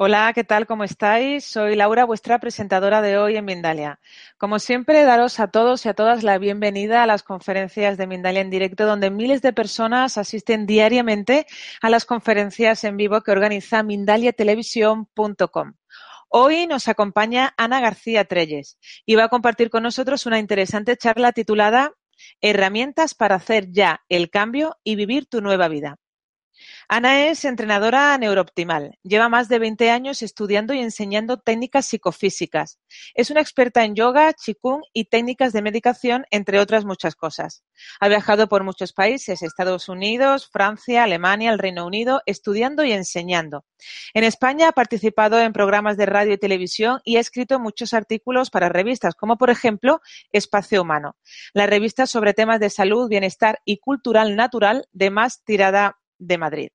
Hola, ¿qué tal? ¿Cómo estáis? Soy Laura, vuestra presentadora de hoy en Mindalia. Como siempre, daros a todos y a todas la bienvenida a las conferencias de Mindalia en directo, donde miles de personas asisten diariamente a las conferencias en vivo que organiza mindaliatelevisión.com. Hoy nos acompaña Ana García Treyes y va a compartir con nosotros una interesante charla titulada Herramientas para hacer ya el cambio y vivir tu nueva vida. Ana es entrenadora neurooptimal. Lleva más de 20 años estudiando y enseñando técnicas psicofísicas. Es una experta en yoga, qigong y técnicas de medicación, entre otras muchas cosas. Ha viajado por muchos países, Estados Unidos, Francia, Alemania, el Reino Unido, estudiando y enseñando. En España ha participado en programas de radio y televisión y ha escrito muchos artículos para revistas, como por ejemplo Espacio Humano, la revista sobre temas de salud, bienestar y cultural natural de más tirada de Madrid.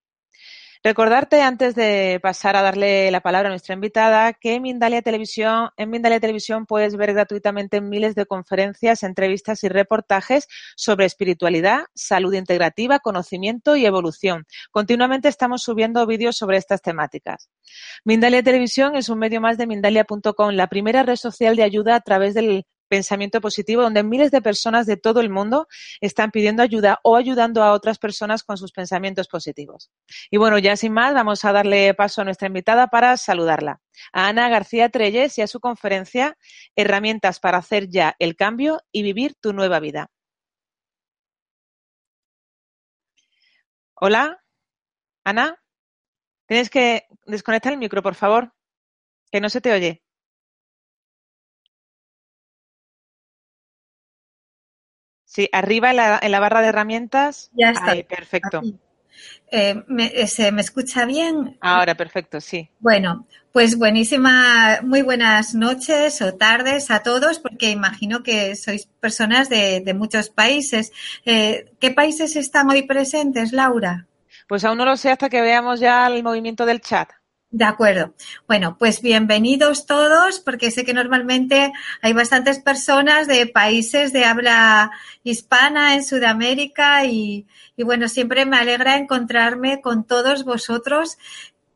Recordarte antes de pasar a darle la palabra a nuestra invitada que en Mindalia Televisión, en Mindalia Televisión puedes ver gratuitamente miles de conferencias, entrevistas y reportajes sobre espiritualidad, salud integrativa, conocimiento y evolución. Continuamente estamos subiendo vídeos sobre estas temáticas. Mindalia Televisión es un medio más de Mindalia.com, la primera red social de ayuda a través del pensamiento positivo, donde miles de personas de todo el mundo están pidiendo ayuda o ayudando a otras personas con sus pensamientos positivos. Y bueno, ya sin más, vamos a darle paso a nuestra invitada para saludarla. A Ana García Treyes y a su conferencia Herramientas para hacer ya el cambio y vivir tu nueva vida. Hola, Ana. Tienes que desconectar el micro, por favor, que no se te oye. Sí, arriba en la, en la barra de herramientas. Ya está. Ahí, perfecto. Eh, me, ¿Se me escucha bien? Ahora, perfecto, sí. Bueno, pues buenísima, muy buenas noches o tardes a todos, porque imagino que sois personas de, de muchos países. Eh, ¿Qué países están hoy presentes, Laura? Pues aún no lo sé hasta que veamos ya el movimiento del chat. De acuerdo. Bueno, pues bienvenidos todos, porque sé que normalmente hay bastantes personas de países de habla hispana en Sudamérica y, y bueno, siempre me alegra encontrarme con todos vosotros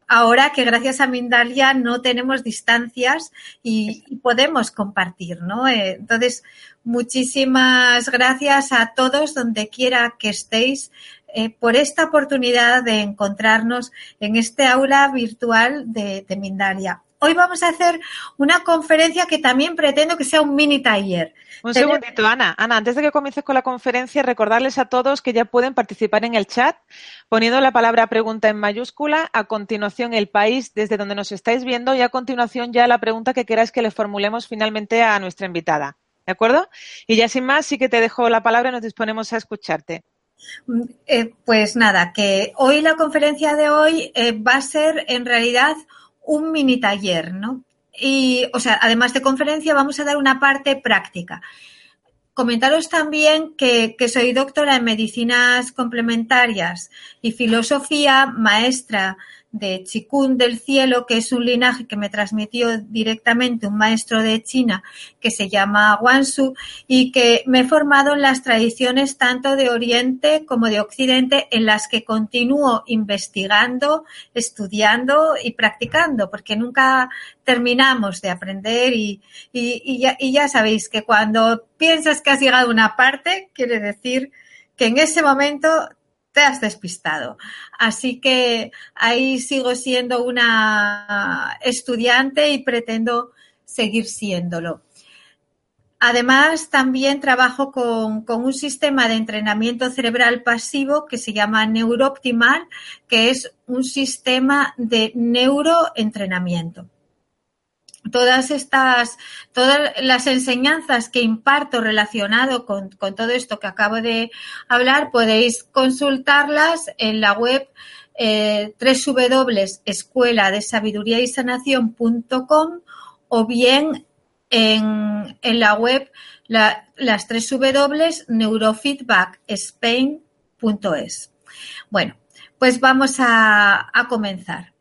ahora que gracias a Mindalia no tenemos distancias y, y podemos compartir, ¿no? Eh, entonces, muchísimas gracias a todos donde quiera que estéis eh, por esta oportunidad de encontrarnos en este aula virtual de, de, Mindalia. Hoy vamos a hacer una conferencia que también pretendo que sea un mini taller. Un segundito, Ana. Ana, antes de que comiences con la conferencia, recordarles a todos que ya pueden participar en el chat poniendo la palabra pregunta en mayúscula, a continuación el país desde donde nos estáis viendo y a continuación ya la pregunta que queráis que le formulemos finalmente a nuestra invitada. ¿De acuerdo? Y ya sin más, sí que te dejo la palabra y nos disponemos a escucharte. Eh, pues nada, que hoy la conferencia de hoy eh, va a ser en realidad un mini taller, ¿no? Y, o sea, además de conferencia, vamos a dar una parte práctica. Comentaros también que, que soy doctora en medicinas complementarias y filosofía, maestra de Chikun del Cielo, que es un linaje que me transmitió directamente un maestro de China que se llama Wansu y que me he formado en las tradiciones tanto de Oriente como de Occidente en las que continúo investigando, estudiando y practicando, porque nunca terminamos de aprender y, y, ya sabéis que cuando piensas que has llegado a una parte, quiere decir que en ese momento te has despistado. Así que ahí sigo siendo una estudiante y pretendo seguir siéndolo. Además, también trabajo con, con, un sistema de entrenamiento cerebral pasivo que se llama Neurooptimal, que es un sistema de neuroentrenamiento todas estas, todas las enseñanzas que imparto relacionado con, con, todo esto que acabo de hablar, podéis consultarlas en la web eh, www.escuela de sabiduría y sanación.com o bien en, en la web la, las tres W neurofeedbackspain.es. Bueno, pues vamos a, a comenzar.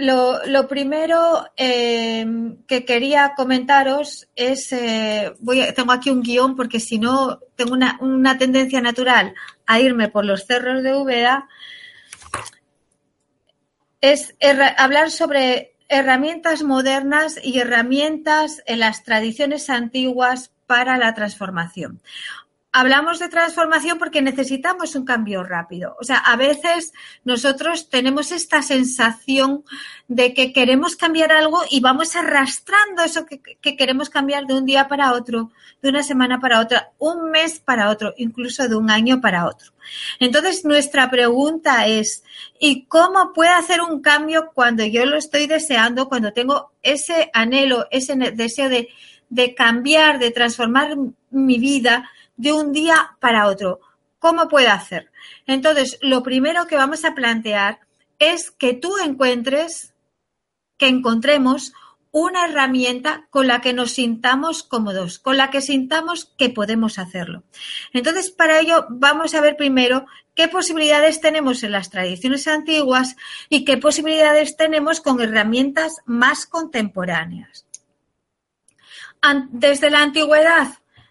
Lo, primero eh, que quería comentaros es, eh, tengo aquí un guion porque si no tengo una, una, tendencia natural a irme por los cerros de Úbeda. es hablar sobre herramientas modernas y herramientas en las tradiciones antiguas para la transformación hablamos de transformación porque necesitamos un cambio rápido. O sea, a veces nosotros tenemos esta sensación de que queremos cambiar algo y vamos arrastrando eso que, queremos cambiar de un día para otro, de una semana para otra, un mes para otro, incluso de un año para otro. Entonces, nuestra pregunta es, ¿y cómo puedo hacer un cambio cuando yo lo estoy deseando, cuando tengo ese anhelo, ese deseo de, cambiar, de transformar mi vida? De un día para otro. ¿Cómo puede hacer? Entonces, lo primero que vamos a plantear es que tú encuentres, que encontremos una herramienta con la que nos sintamos cómodos, con la que sintamos que podemos hacerlo. Entonces, para ello vamos a ver primero qué posibilidades tenemos en las tradiciones antiguas y qué posibilidades tenemos con herramientas más contemporáneas. Desde la antigüedad,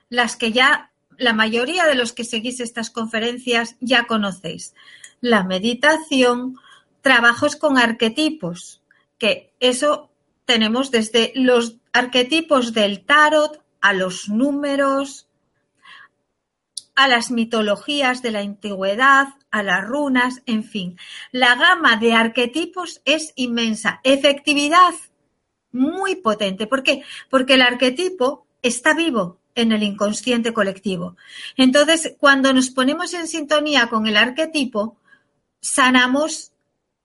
las que ya la mayoría de los que seguís estas conferencias ya conocéis. La meditación, trabajos con arquetipos, que eso tenemos desde los arquetipos del tarot a los números, a las mitologías de la antigüedad, a las runas, en fin. La gama de arquetipos es inmensa. Efectividad muy potente. ¿Por qué? Porque el arquetipo está vivo, en el inconsciente colectivo. Entonces, cuando nos ponemos en sintonía con el arquetipo, sanamos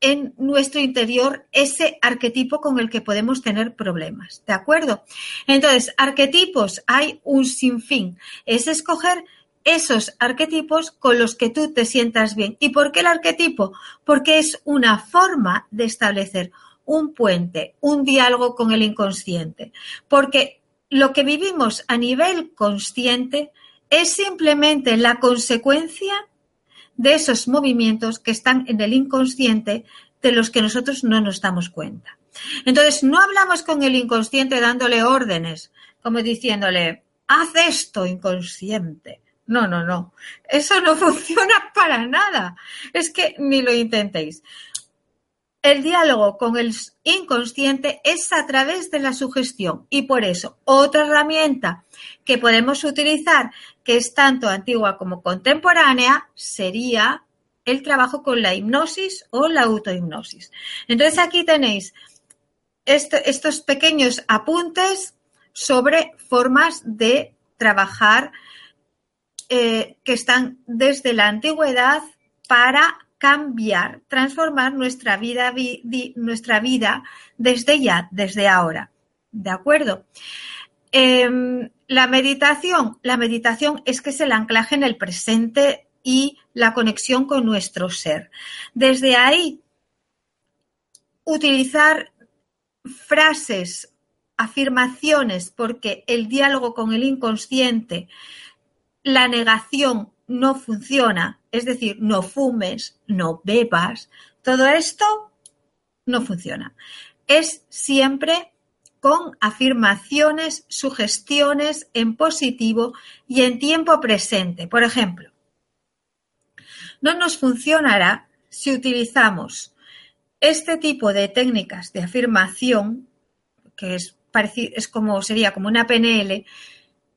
en nuestro interior ese arquetipo con el que podemos tener problemas. ¿De acuerdo? Entonces, arquetipos hay un sinfín. Es escoger esos arquetipos con los que tú te sientas bien. ¿Y por qué el arquetipo? Porque es una forma de establecer un puente, un diálogo con el inconsciente. Porque lo que vivimos a nivel consciente es simplemente la consecuencia de esos movimientos que están en el inconsciente de los que nosotros no nos damos cuenta. Entonces, no hablamos con el inconsciente dándole órdenes, como diciéndole, haz esto inconsciente. No, no, no. Eso no funciona para nada. Es que ni lo intentéis. El diálogo con el inconsciente es a través de la sugestión y por eso otra herramienta que podemos utilizar, que es tanto antigua como contemporánea, sería el trabajo con la hipnosis o la autohipnosis. Entonces aquí tenéis estos pequeños apuntes sobre formas de trabajar eh, que están desde la antigüedad para cambiar, transformar nuestra vida, nuestra vida desde ya, desde ahora. ¿De acuerdo? Em, la meditación, la meditación es que es el anclaje en el presente y la conexión con nuestro ser. Desde ahí, utilizar frases, afirmaciones, porque el diálogo con el inconsciente, la negación no funciona, es decir, no fumes, no bebas, todo esto no funciona. Es siempre con afirmaciones, sugestiones en positivo y en tiempo presente. Por ejemplo, no nos funcionará si utilizamos este tipo de técnicas de afirmación, que es, es como sería como una PNL,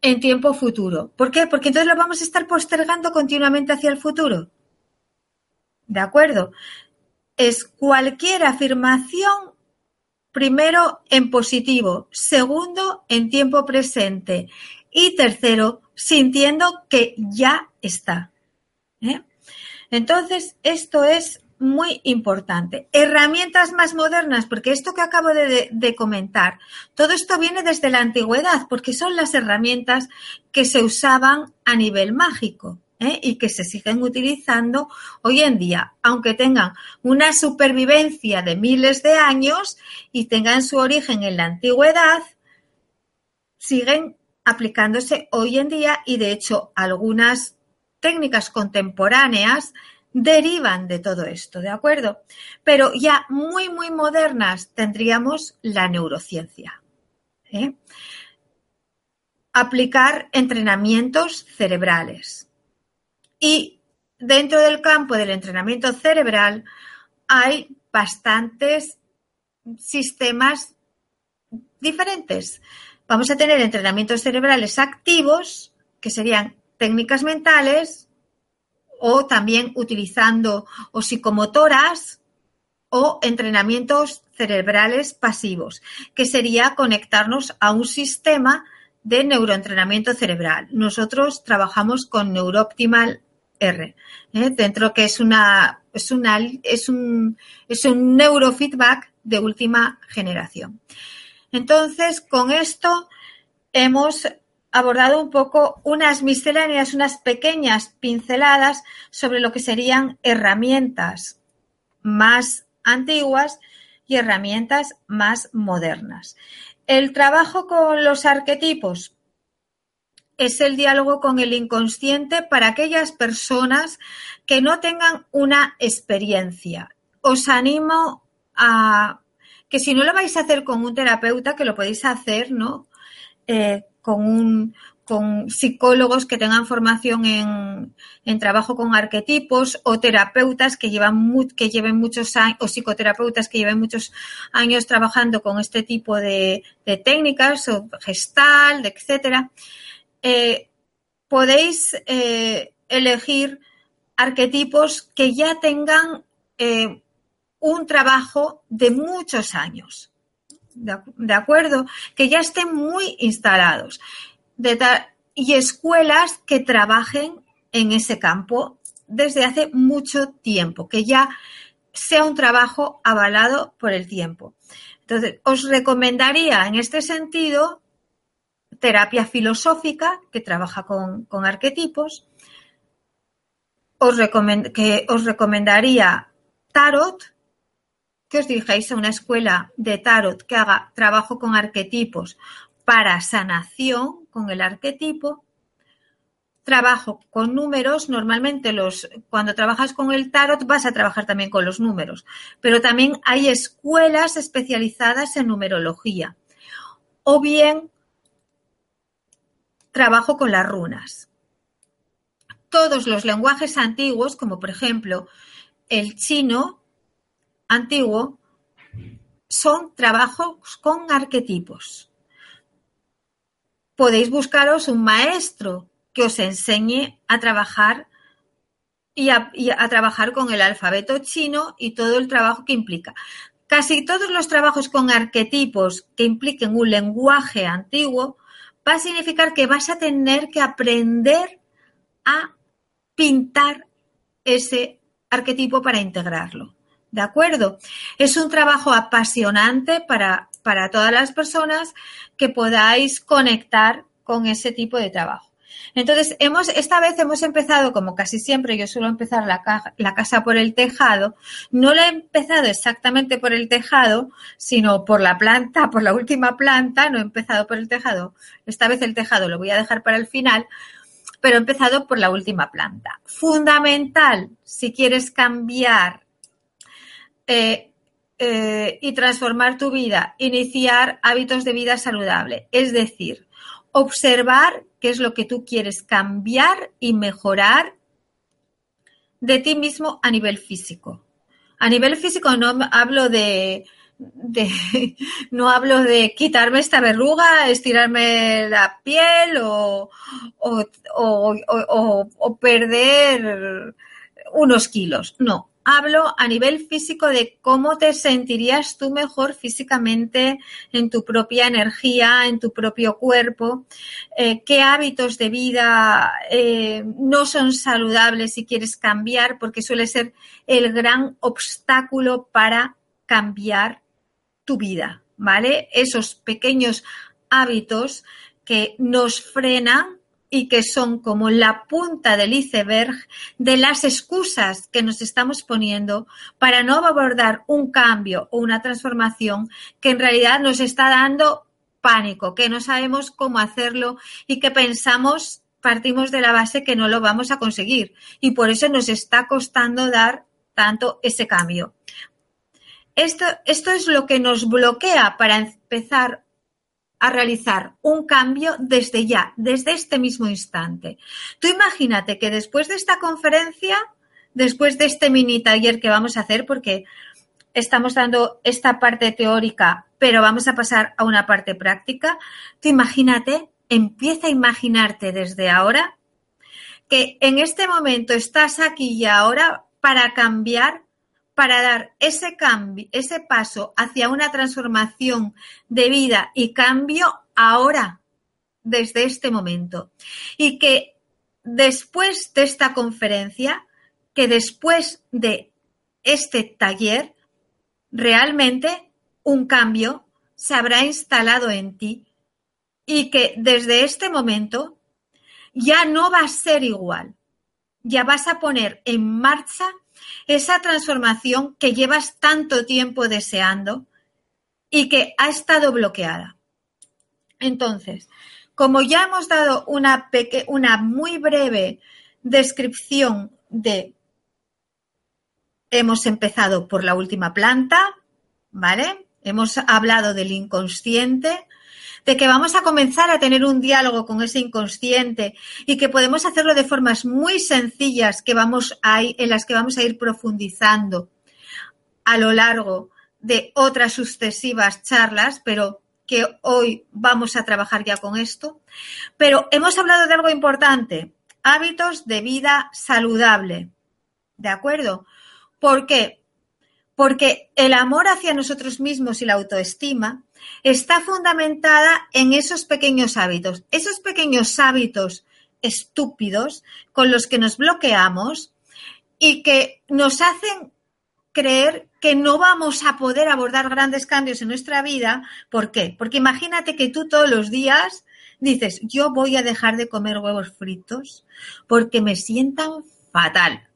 en tiempo futuro. ¿Por qué? Porque entonces lo vamos a estar postergando continuamente hacia el futuro. ¿De acuerdo? Es cualquier afirmación, primero en positivo, segundo en tiempo presente y tercero sintiendo que ya está. ¿eh? Entonces, esto es muy importante. Herramientas más modernas, porque esto que acabo de, comentar, todo esto viene desde la antigüedad, porque son las herramientas que se usaban a nivel mágico. ¿eh? y que se siguen utilizando hoy en día, aunque tengan una supervivencia de miles de años y tengan su origen en la antigüedad, siguen aplicándose hoy en día y de hecho algunas técnicas contemporáneas derivan de todo esto, ¿de acuerdo? Pero ya muy, muy modernas tendríamos la neurociencia. ¿eh? Aplicar entrenamientos cerebrales. Y dentro del campo del entrenamiento cerebral, hay bastantes sistemas diferentes. Vamos a tener entrenamientos cerebrales activos, que serían técnicas mentales, o también utilizando o psicomotoras o entrenamientos cerebrales pasivos, que sería conectarnos a un sistema de neuroentrenamiento cerebral. Nosotros trabajamos con NeuroOptimal R, ¿eh? dentro que es una es una es un es un neurofeedback de última generación. Entonces, con esto hemos abordado un poco unas misceláneas, unas pequeñas pinceladas sobre lo que serían herramientas más antiguas y herramientas más modernas. El trabajo con los arquetipos es el diálogo con el inconsciente para aquellas personas que no tengan una experiencia. Os animo a que si no lo vais a hacer con un terapeuta, que lo podéis hacer, ¿no? Eh, con un, con psicólogos que tengan formación en, trabajo con arquetipos o terapeutas que llevan que lleven muchos años o psicoterapeutas que lleven muchos años trabajando con este tipo de, técnicas o gestal, etcétera. Eh, podéis eh, elegir arquetipos que ya tengan eh, un trabajo de muchos años. ¿De acuerdo? Que ya estén muy instalados y escuelas que trabajen en ese campo desde hace mucho tiempo, que ya sea un trabajo avalado por el tiempo. Entonces, os recomendaría en este sentido terapia filosófica que trabaja con, arquetipos. Os que os recomendaría tarot, que os dirijáis a una escuela de tarot que haga trabajo con arquetipos para sanación con el arquetipo. Trabajo con números. Normalmente los, cuando trabajas con el tarot vas a trabajar también con los números, pero también hay escuelas especializadas en numerología. O bien trabajo con las runas. Todos los lenguajes antiguos, como por ejemplo el chino antiguo, son trabajos con arquetipos podéis buscaros un maestro que os enseñe a trabajar y a, trabajar con el alfabeto chino y todo el trabajo que implica. Casi todos los trabajos con arquetipos que impliquen un lenguaje antiguo va a significar que vas a tener que aprender a pintar ese arquetipo para integrarlo. ¿De acuerdo? Es un trabajo apasionante para para todas las personas que podáis conectar con ese tipo de trabajo. Entonces, hemos, esta vez hemos empezado, como casi siempre, yo suelo empezar la, la, casa por el tejado. No la he empezado exactamente por el tejado, sino por la planta, por la última planta. No he empezado por el tejado. Esta vez el tejado lo voy a dejar para el final, pero he empezado por la última planta. Fundamental, si quieres cambiar eh, eh, y transformar tu vida, iniciar hábitos de vida saludable. Es decir, observar qué es lo que tú quieres cambiar y mejorar de ti mismo a nivel físico. A nivel físico no hablo de, no hablo de quitarme esta verruga, estirarme la piel o, o perder unos kilos. No, hablo a nivel físico de cómo te sentirías tú mejor físicamente en tu propia energía, en tu propio cuerpo, eh, qué hábitos de vida eh, no son saludables si quieres cambiar, porque suele ser el gran obstáculo para cambiar tu vida, ¿vale? Esos pequeños hábitos que nos frenan y que son como la punta del iceberg de las excusas que nos estamos poniendo para no abordar un cambio o una transformación que en realidad nos está dando pánico, que no sabemos cómo hacerlo y que pensamos, partimos de la base que no lo vamos a conseguir y por eso nos está costando dar tanto ese cambio. Esto, esto es lo que nos bloquea para empezar a realizar un cambio desde ya, desde este mismo instante. Tú imagínate que después de esta conferencia después de este mini taller que vamos a hacer, porque estamos dando esta parte teórica, pero vamos a pasar a una parte práctica. Tú imagínate, empieza a imaginarte desde ahora que en este momento estás aquí y ahora para cambiar, para dar ese cambio, ese paso hacia una transformación de vida y cambio ahora, desde este momento. Y que después de esta conferencia, que después de este taller, realmente un cambio se habrá instalado en ti y que desde este momento ya no va a ser igual. Ya vas a poner en marcha esa transformación que llevas tanto tiempo deseando y que ha estado bloqueada. Entonces, como ya hemos dado una, una muy breve descripción de, hemos empezado por la última planta, ¿vale? Hemos hablado del inconsciente, de que vamos a comenzar a tener un diálogo con ese inconsciente y que podemos hacerlo de formas muy sencillas que vamos a en las que vamos a ir profundizando a lo largo de otras sucesivas charlas, pero que hoy vamos a trabajar ya con esto, pero hemos hablado de algo importante, hábitos de vida saludable. ¿De acuerdo? ¿Por qué? Porque el amor hacia nosotros mismos y la autoestima está fundamentada en esos pequeños hábitos, esos pequeños hábitos estúpidos con los que nos bloqueamos y que nos hacen creer que no vamos a poder abordar grandes cambios en nuestra vida. ¿Por qué? Porque imagínate que tú todos los días dices, yo voy a dejar de comer huevos fritos porque me sientan fatal.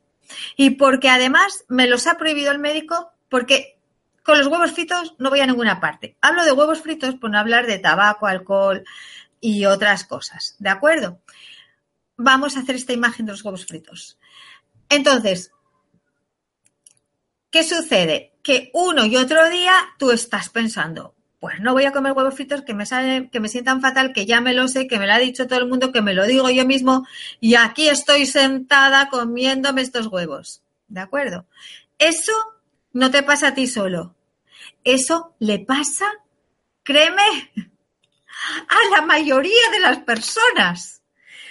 Y porque además me los ha prohibido el médico porque con los huevos fritos no voy a ninguna parte. Hablo de huevos fritos por no hablar de tabaco, alcohol y otras cosas. ¿De acuerdo? Vamos a hacer esta imagen de los huevos fritos. Entonces, ¿Qué sucede? Que uno y otro día tú estás pensando, pues no voy a comer huevos fritos que me salen, que me sientan fatal, que ya me lo sé, que me lo ha dicho todo el mundo, que me lo digo yo mismo, y aquí estoy sentada comiéndome estos huevos. ¿De acuerdo? Eso no te pasa a ti solo. Eso le pasa, créeme, a la mayoría de las personas.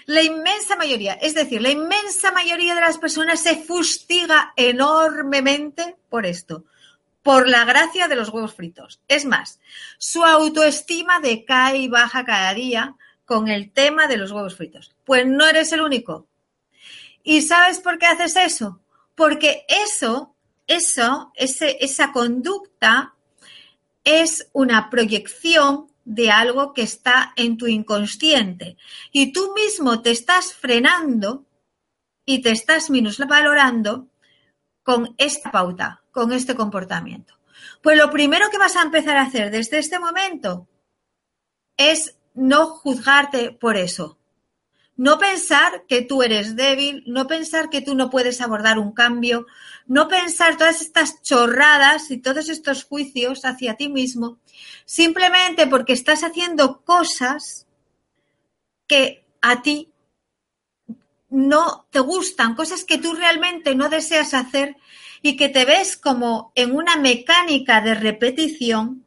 La inmensa mayoría, es decir, la inmensa mayoría de las personas se fustiga enormemente por esto, por la gracia de los huevos fritos. Es más, su autoestima decae y baja cada día con el tema de los huevos fritos. Pues no eres el único. ¿Y sabes por qué haces eso? Porque eso, eso, ese, esa conducta es una proyección de algo que está en tu inconsciente y tú mismo te estás frenando y te estás minusvalorando con esta pauta, con este comportamiento. Pues lo primero que vas a empezar a hacer desde este momento es no juzgarte por eso. No pensar que tú eres débil, no pensar que tú no puedes abordar un cambio, no pensar todas estas chorradas y todos estos juicios hacia ti mismo, simplemente porque estás haciendo cosas que a ti no te gustan, cosas que tú realmente no deseas hacer y que te ves como en una mecánica de repetición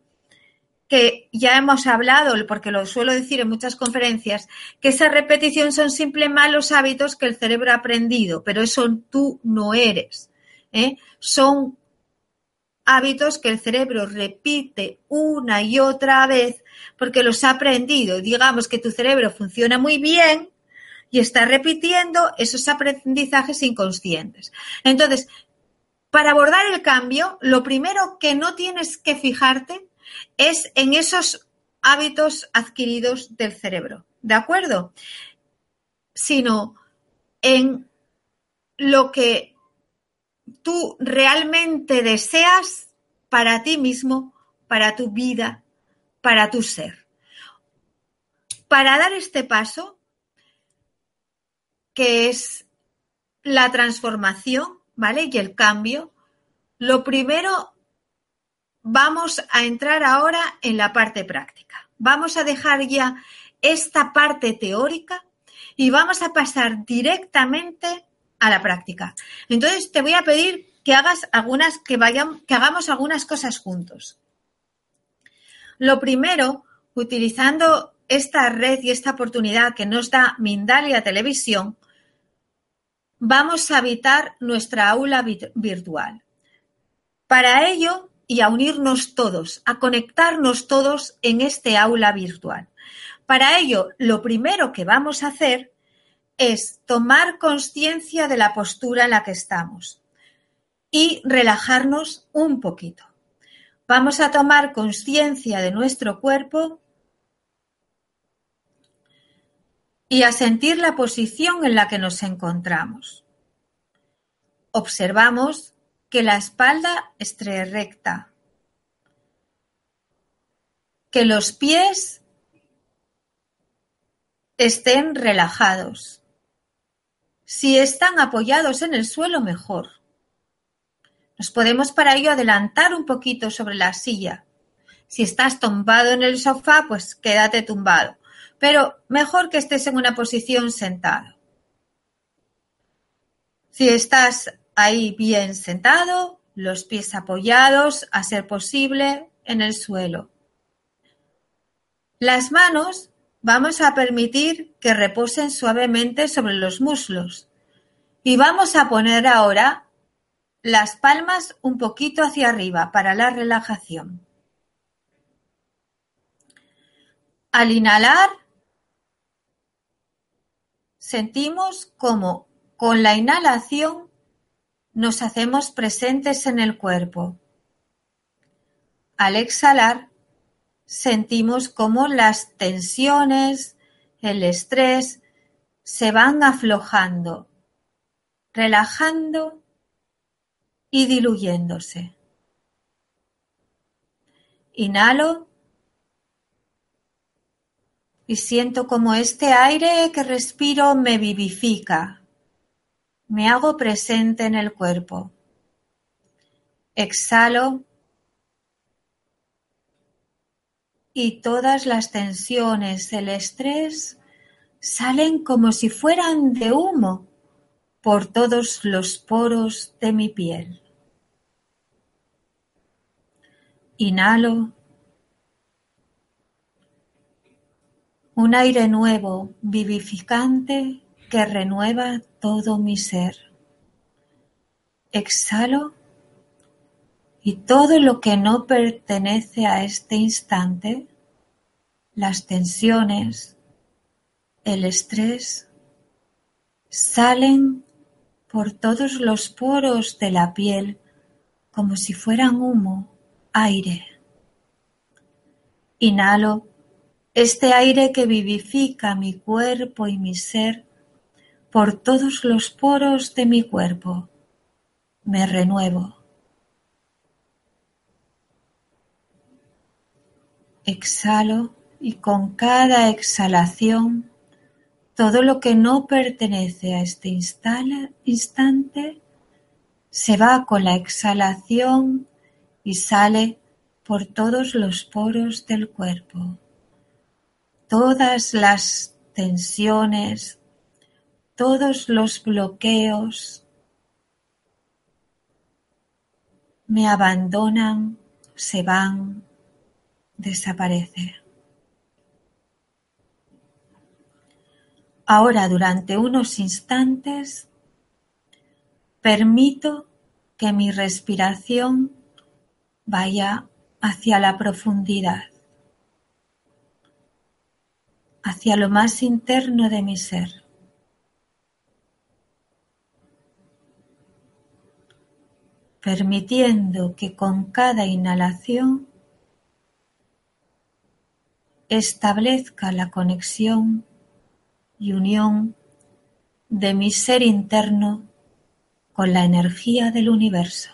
que ya hemos hablado, porque lo suelo decir en muchas conferencias, que esa repetición son simples malos hábitos que el cerebro ha aprendido, pero eso tú no eres. ¿eh? Son hábitos que el cerebro repite una y otra vez porque los ha aprendido. Digamos que tu cerebro funciona muy bien y está repitiendo esos aprendizajes inconscientes. Entonces, para abordar el cambio, lo primero que no tienes que fijarte es en esos hábitos adquiridos del cerebro, ¿de acuerdo? Sino en lo que tú realmente deseas para ti mismo, para tu vida, para tu ser. Para dar este paso, que es la transformación, ¿vale? Y el cambio, lo primero vamos a entrar ahora en la parte práctica. Vamos a dejar ya esta parte teórica y vamos a pasar directamente a la práctica. Entonces te voy a pedir que hagas algunas, que que hagamos algunas cosas juntos. Lo primero, utilizando esta red y esta oportunidad que nos da Mindalia Televisión, vamos a habitar nuestra aula virtual. Para ello, y a unirnos todos, a conectarnos todos en este aula virtual. Para ello, lo primero que vamos a hacer es tomar conciencia de la postura en la que estamos y relajarnos un poquito. Vamos a tomar conciencia de nuestro cuerpo y a sentir la posición en la que nos encontramos. Observamos que la espalda esté recta, que los pies estén relajados. Si están apoyados en el suelo, mejor. Nos podemos para ello adelantar un poquito sobre la silla. Si estás tumbado en el sofá, pues quédate tumbado. Pero mejor que estés en una posición sentado. Si estás ahí bien sentado, los pies apoyados, a ser posible, en el suelo. Las manos vamos a permitir que reposen suavemente sobre los muslos y vamos a poner ahora las palmas un poquito hacia arriba para la relajación. Al inhalar, sentimos como con la inhalación nos hacemos presentes en el cuerpo. Al exhalar, sentimos como las tensiones, el estrés se van aflojando, relajando y diluyéndose. Inhalo y siento como este aire que respiro me vivifica, me hago presente en el cuerpo. Exhalo y todas las tensiones, el estrés salen como si fueran de humo por todos los poros de mi piel. Inhalo un aire nuevo, vivificante, que renueva todo mi ser. Exhalo y todo lo que no pertenece a este instante, las tensiones, el estrés, salen por todos los poros de la piel como si fueran humo, aire. Inhalo este aire que vivifica mi cuerpo y mi ser por todos los poros de mi cuerpo. Me renuevo. Exhalo y con cada exhalación todo lo que no pertenece a este instante se va con la exhalación y sale por todos los poros del cuerpo. Todas las tensiones, todos los bloqueos me abandonan, se van, desaparecen. Ahora durante unos instantes permito que mi respiración vaya hacia la profundidad, hacia lo más interno de mi ser. Permitiendo que con cada inhalación establezca la conexión y unión de mi ser interno con la energía del universo.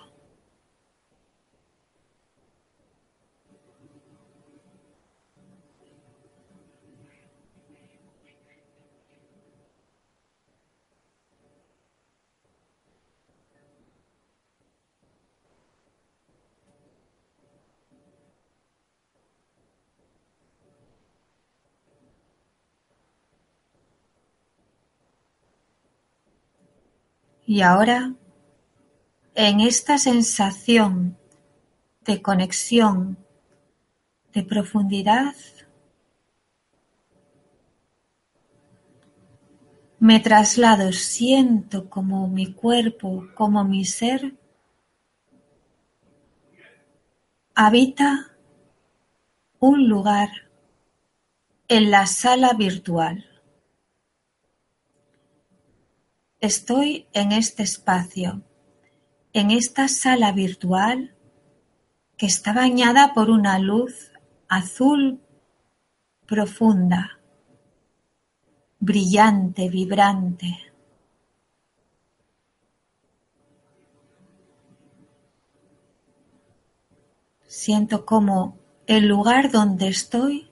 Y ahora, en esta sensación de conexión, de profundidad, me traslado, siento como mi cuerpo, como mi ser, habita un lugar en la sala virtual. Estoy en este espacio, en esta sala virtual que está bañada por una luz azul profunda, brillante, vibrante. Siento como el lugar donde estoy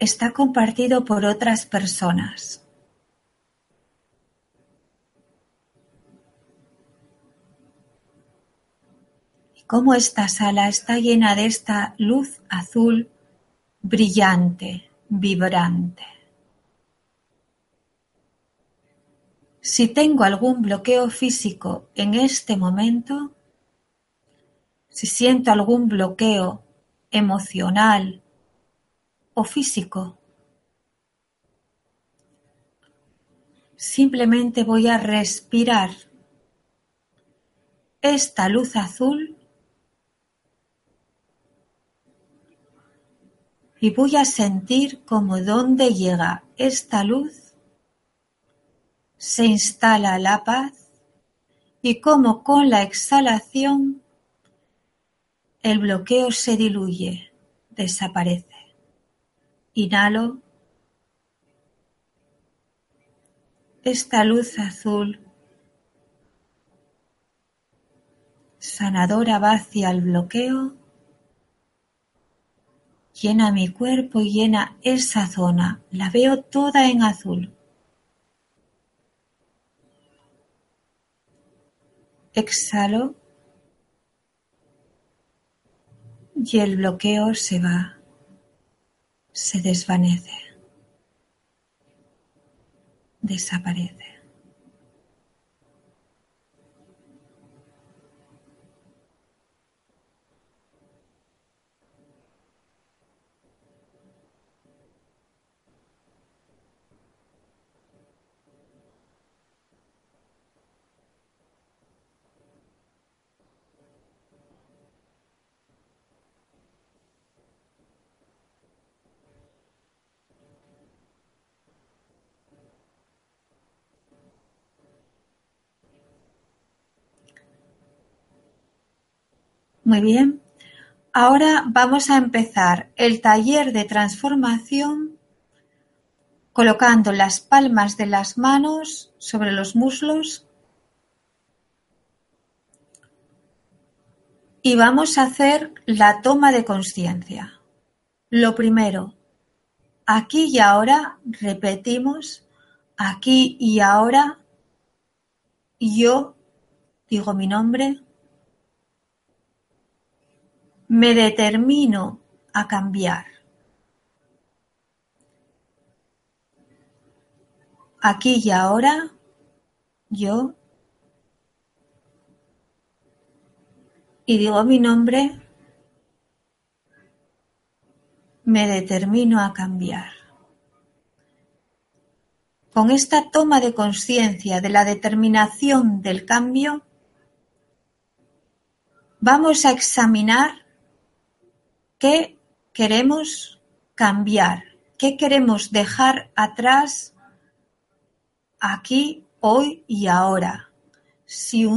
está compartido por otras personas. Y cómo esta sala está llena de esta luz azul brillante, vibrante. Si tengo algún bloqueo físico en este momento, si siento algún bloqueo emocional físico. Simplemente voy a respirar esta luz azul y voy a sentir como donde llega esta luz se instala la paz y como con la exhalación el bloqueo se diluye, desaparece. Inhalo. Esta luz azul sanadora va hacia el bloqueo, llena mi cuerpo y llena esa zona, la veo toda en azul. Exhalo y el bloqueo se va se desvanece, desaparece. Muy bien. Ahora vamos a empezar el taller de transformación colocando las palmas de las manos sobre los muslos y vamos a hacer la toma de conciencia. Lo primero, aquí y ahora, repetimos, aquí y ahora, yo digo mi nombre, me determino a cambiar. Aquí y ahora, yo, y digo mi nombre, me determino a cambiar. Con esta toma de conciencia de la determinación del cambio, vamos a examinar ¿Qué queremos cambiar? ¿Qué queremos dejar atrás aquí, hoy y ahora? Si,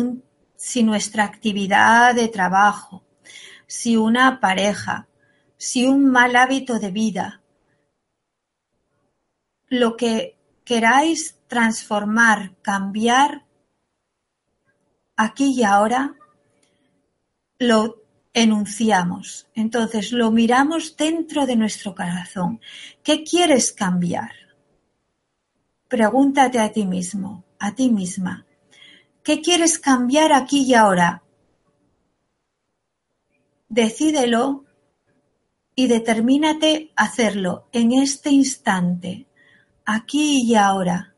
si nuestra actividad de trabajo, si una pareja, si un mal hábito de vida, lo que queráis transformar, cambiar, aquí y ahora, lo enunciamos. Entonces lo miramos dentro de nuestro corazón. ¿Qué quieres cambiar? Pregúntate a ti mismo, a ti misma. ¿Qué quieres cambiar aquí y ahora? Decídelo y determínate hacerlo en este instante, aquí y ahora.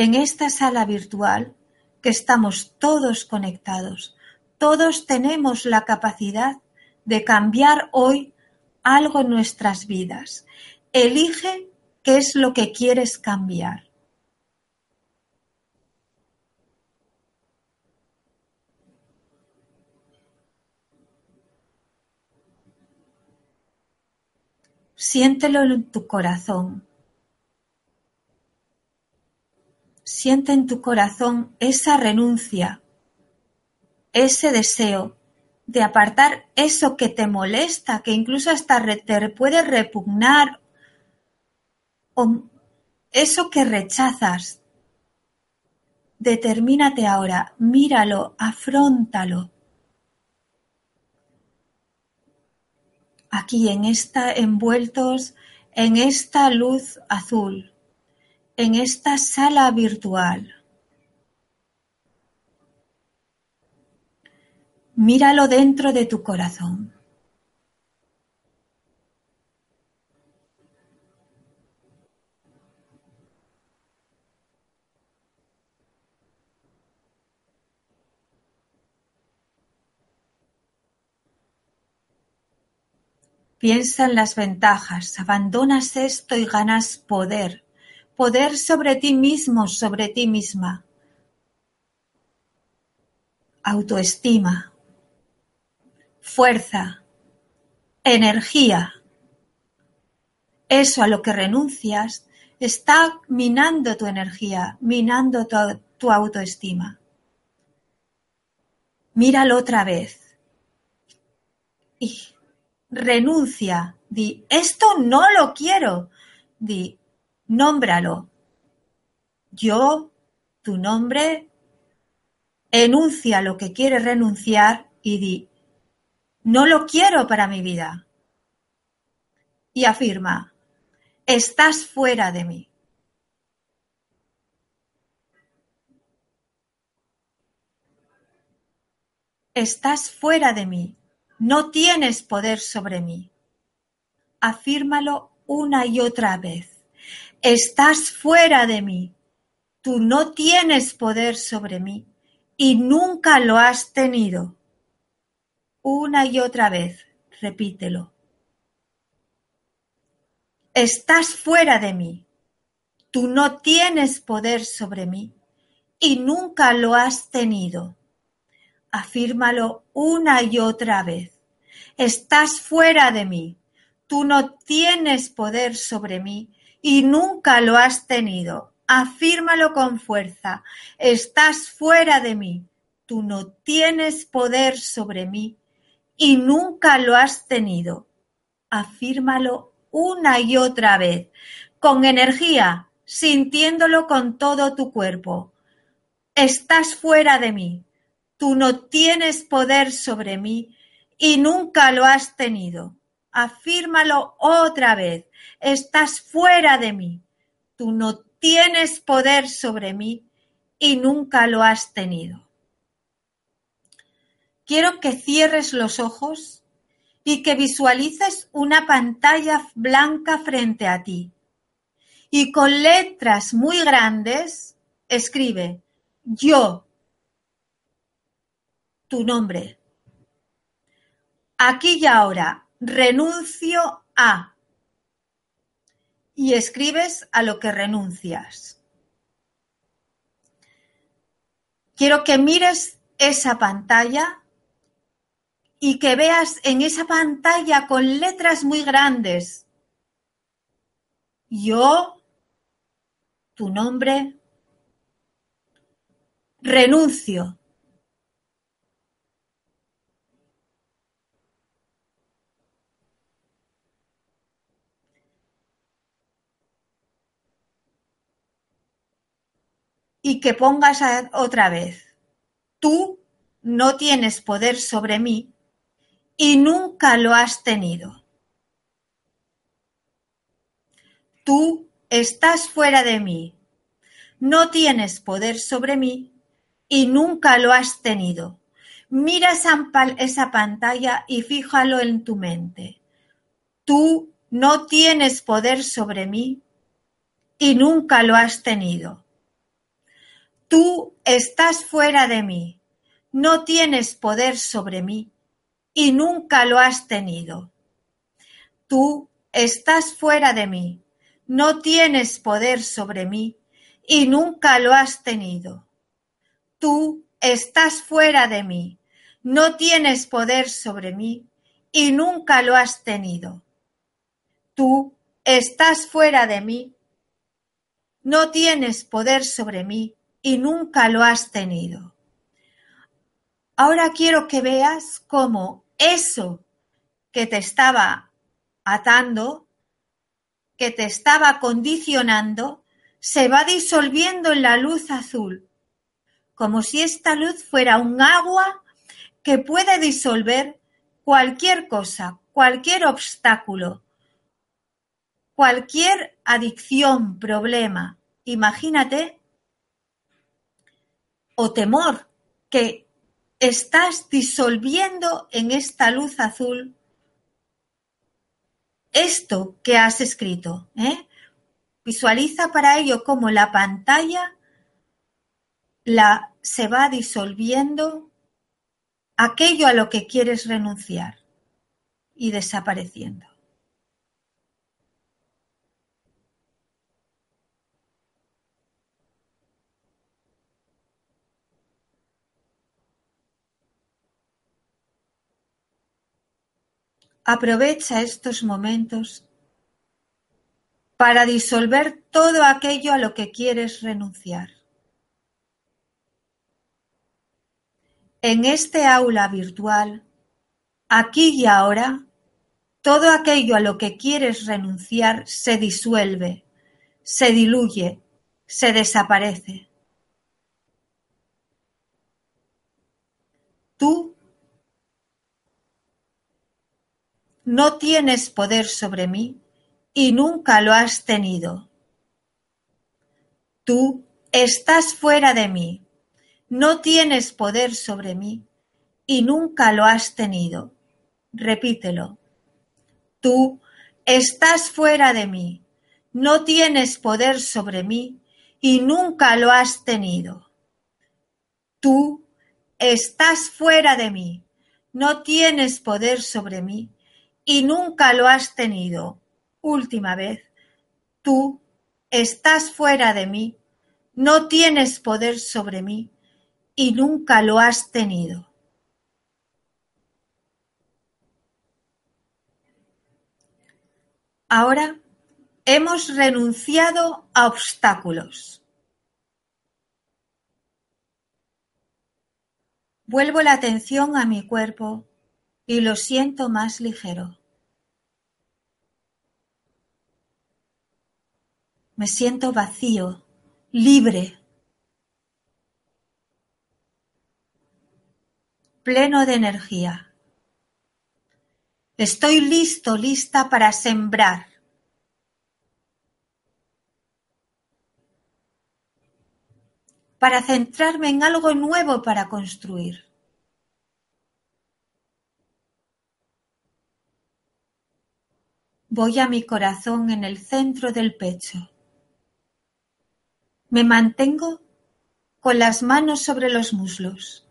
en esta sala virtual que estamos todos conectados. Todos tenemos la capacidad de cambiar hoy algo en nuestras vidas. Elige qué es lo que quieres cambiar. Siéntelo en tu corazón. Siente en tu corazón esa renuncia, ese deseo de apartar eso que te molesta, que incluso hasta te puede repugnar, o eso que rechazas. Determínate ahora, míralo, afróntalo. Aquí en esta envueltos en esta luz azul, en esta sala virtual. Míralo dentro de tu corazón. Piensa en las ventajas, abandonas esto y ganas poder, poder sobre ti mismo, sobre ti misma. Autoestima, fuerza, energía. Eso a lo que renuncias está minando tu energía, minando tu, autoestima. Míralo otra vez. Y renuncia. Di, esto no lo quiero. Di, nómbralo. Yo, tu nombre, enuncia lo que quieres renunciar y di, no lo quiero para mi vida. Y afirma, estás fuera de mí. Estás fuera de mí. No tienes poder sobre mí. Afírmalo una y otra vez. Estás fuera de mí. Tú no tienes poder sobre mí y nunca lo has tenido. Una y otra vez, repítelo. Estás fuera de mí. Tú no tienes poder sobre mí y nunca lo has tenido. Afírmalo una y otra vez. Estás fuera de mí. Tú no tienes poder sobre mí y nunca lo has tenido. Afírmalo con fuerza. Estás fuera de mí. Tú no tienes poder sobre mí y nunca lo has tenido. Afírmalo una y otra vez, con energía, sintiéndolo con todo tu cuerpo. Estás fuera de mí. Tú no tienes poder sobre mí y nunca lo has tenido. Afírmalo otra vez. Estás fuera de mí. Tú no tienes poder sobre mí y nunca lo has tenido. Quiero que cierres los ojos y que visualices una pantalla blanca frente a ti. Y con letras muy grandes escribe yo, tu nombre. Aquí y ahora renuncio a. Y escribes a lo que renuncias. Quiero que mires esa pantalla y que veas en esa pantalla con letras muy grandes, yo, tu nombre, renuncio. Y que pongas otra vez, tú no tienes poder sobre mí y nunca lo has tenido. Tú estás fuera de mí, no tienes poder sobre mí y nunca lo has tenido. Mira esa, pantalla y fíjalo en tu mente. Tú no tienes poder sobre mí y nunca lo has tenido. Tú estás fuera de mí, no tienes poder sobre mí y nunca lo has tenido. Tú estás fuera de mí, no tienes poder sobre mí y nunca lo has tenido. Tú estás fuera de mí, no tienes poder sobre mí y nunca lo has tenido. Tú estás fuera de mí, no tienes poder sobre mí y nunca lo has tenido. Ahora quiero que veas cómo eso que te estaba atando, que te estaba condicionando, se va disolviendo en la luz azul, como si esta luz fuera un agua que puede disolver cualquier cosa, cualquier obstáculo, cualquier adicción, problema. Imagínate o temor que estás disolviendo en esta luz azul esto que has escrito. ¿eh? Visualiza para ello cómo la pantalla la, se va disolviendo aquello a lo que quieres renunciar y desapareciendo. Aprovecha estos momentos para disolver todo aquello a lo que quieres renunciar. En este aula virtual, aquí y ahora, todo aquello a lo que quieres renunciar se disuelve, se diluye, se desaparece. Tú no tienes poder sobre mí y nunca lo has tenido. Tú estás fuera de mí no tienes poder sobre mí y nunca lo has tenido. Repítelo. Tú estás fuera de mí, no tienes poder sobre mí y nunca lo has tenido. Tú estás fuera de mí, no tienes poder sobre mí y nunca lo has tenido. Última vez. Tú estás fuera de mí, no tienes poder sobre mí y nunca lo has tenido. Ahora hemos renunciado a obstáculos. Vuelvo la atención a mi cuerpo y lo siento más ligero. Me siento vacío, libre. pleno de energía. Estoy listo, lista para sembrar. Para centrarme en algo nuevo para construir. Voy a mi corazón en el centro del pecho. Me mantengo con las manos sobre los muslos.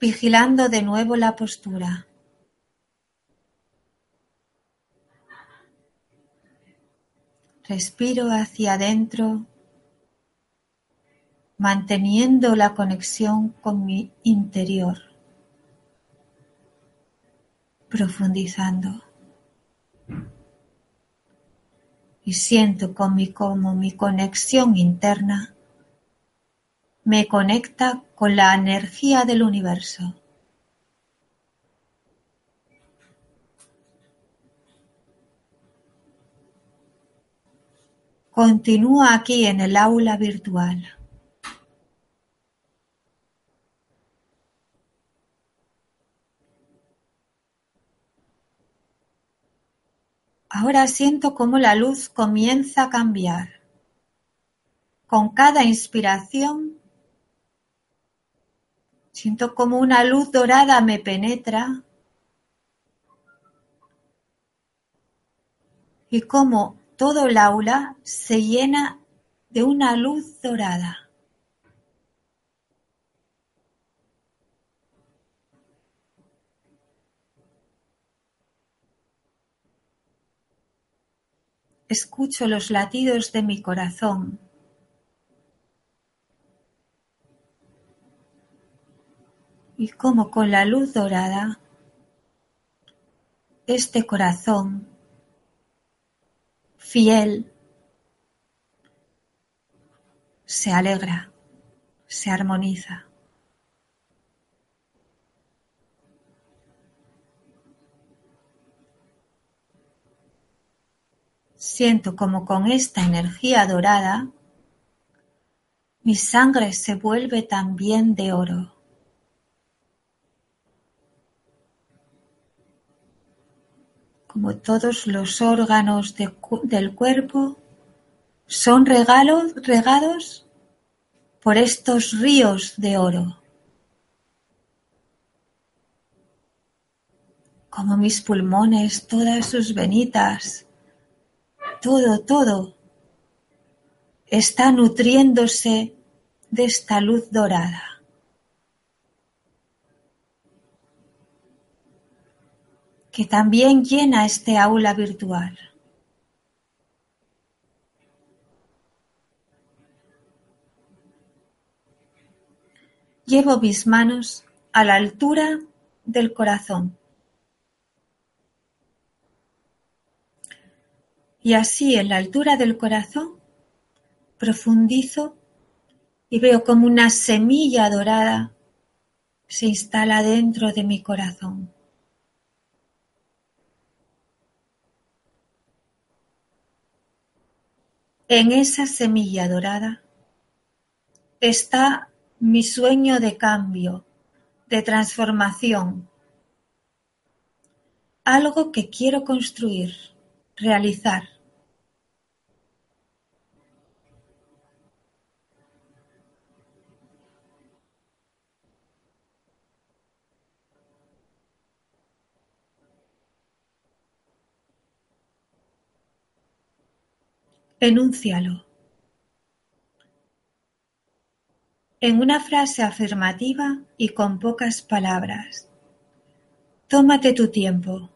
vigilando de nuevo la postura. Respiro hacia adentro, manteniendo la conexión con mi interior, profundizando. Y siento como mi conexión interna me conecta con la energía del universo. Continúa aquí en el aula virtual. Ahora siento cómo la luz comienza a cambiar. Con cada inspiración Siento como una luz dorada me penetra y como todo el aula se llena de una luz dorada. Escucho los latidos de mi corazón. Y como con la luz dorada, este corazón fiel se alegra, se armoniza. Siento como con esta energía dorada mi sangre se vuelve también de oro. Como todos los órganos del cuerpo son regalos, regados por estos ríos de oro. Como mis pulmones, todas sus venitas, todo, todo está nutriéndose de esta luz dorada. que también llena este aula virtual. Llevo mis manos a la altura del corazón. Y así en la altura del corazón profundizo y veo como una semilla dorada se instala dentro de mi corazón. En esa semilla dorada está mi sueño de cambio, de transformación, algo que quiero construir, realizar. Enúncialo. En una frase afirmativa y con pocas palabras. Tómate tu tiempo.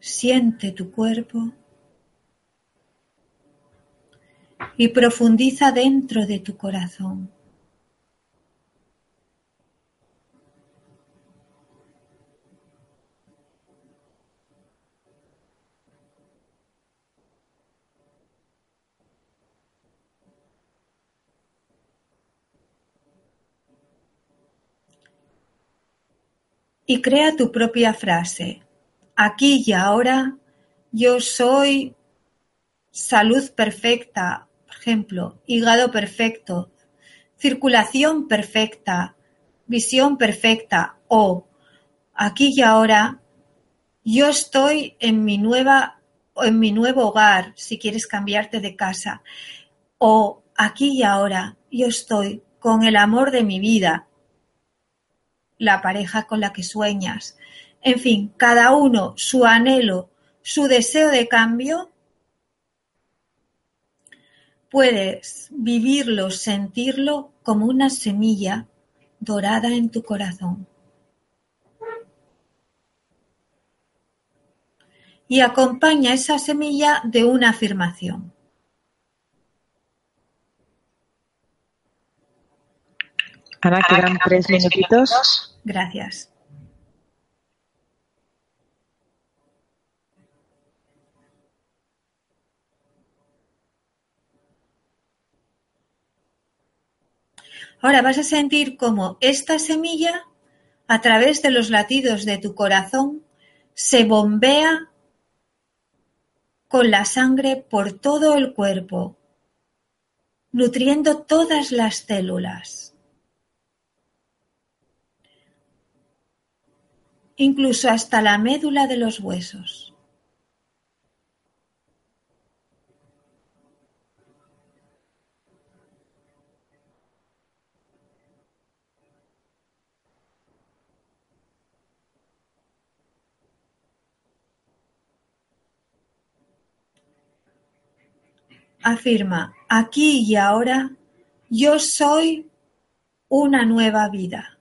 Siente tu cuerpo y profundiza dentro de tu corazón. Y crea tu propia frase. Aquí y ahora yo soy salud perfecta, por ejemplo, hígado perfecto, circulación perfecta, visión perfecta o aquí y ahora yo estoy en mi nueva en mi nuevo hogar si quieres cambiarte de casa o aquí y ahora yo estoy con el amor de mi vida la pareja con la que sueñas. En fin, cada uno su anhelo, su deseo de cambio, puedes vivirlo, sentirlo como una semilla dorada en tu corazón. Y acompaña esa semilla de una afirmación. Ana, quedan tres minutitos. Gracias. Ahora vas a sentir cómo esta semilla, a través de los latidos de tu corazón, se bombea con la sangre por todo el cuerpo, nutriendo todas las células. Incluso hasta la médula de los huesos. afirma, aquí y ahora, yo soy una nueva vida.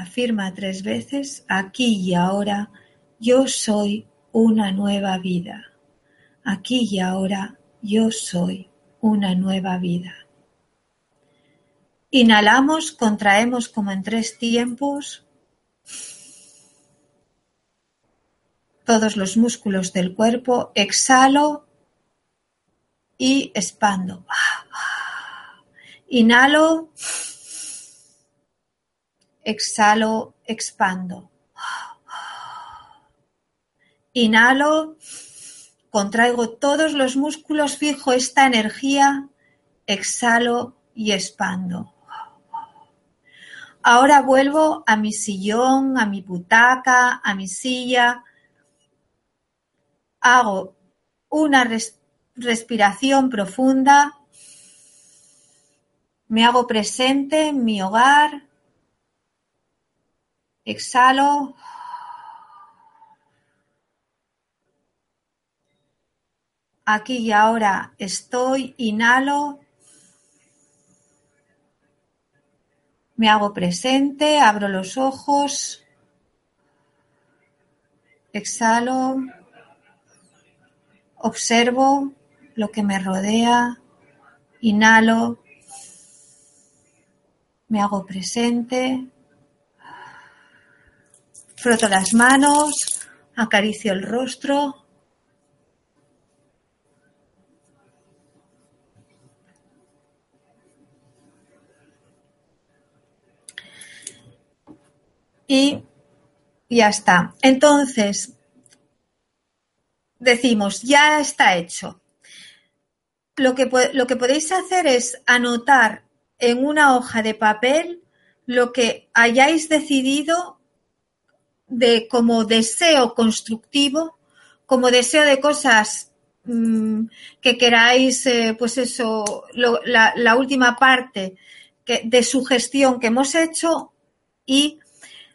Afirma tres veces, aquí y ahora, yo soy una nueva vida. Aquí y ahora, yo soy una nueva vida. Inhalamos, contraemos como en tres tiempos todos los músculos del cuerpo, exhalo y expando. Inhalo, exhalo, expando. Inhalo, contraigo todos los músculos, fijo esta energía, exhalo y expando. Ahora vuelvo a mi sillón, a mi butaca, a mi silla. Hago una respiración profunda. Me hago presente en mi hogar. Exhalo. Aquí y ahora estoy, inhalo. Me hago presente, abro los ojos, exhalo, observo lo que me rodea, inhalo, me hago presente, froto las manos, acaricio el rostro, y ya está. Entonces, decimos, ya está hecho. Lo que, lo que podéis hacer es anotar en una hoja de papel lo que hayáis decidido de como deseo constructivo, como deseo de cosas mm, que queráis, eh, pues eso, la, la, última parte que, de su gestión que hemos hecho y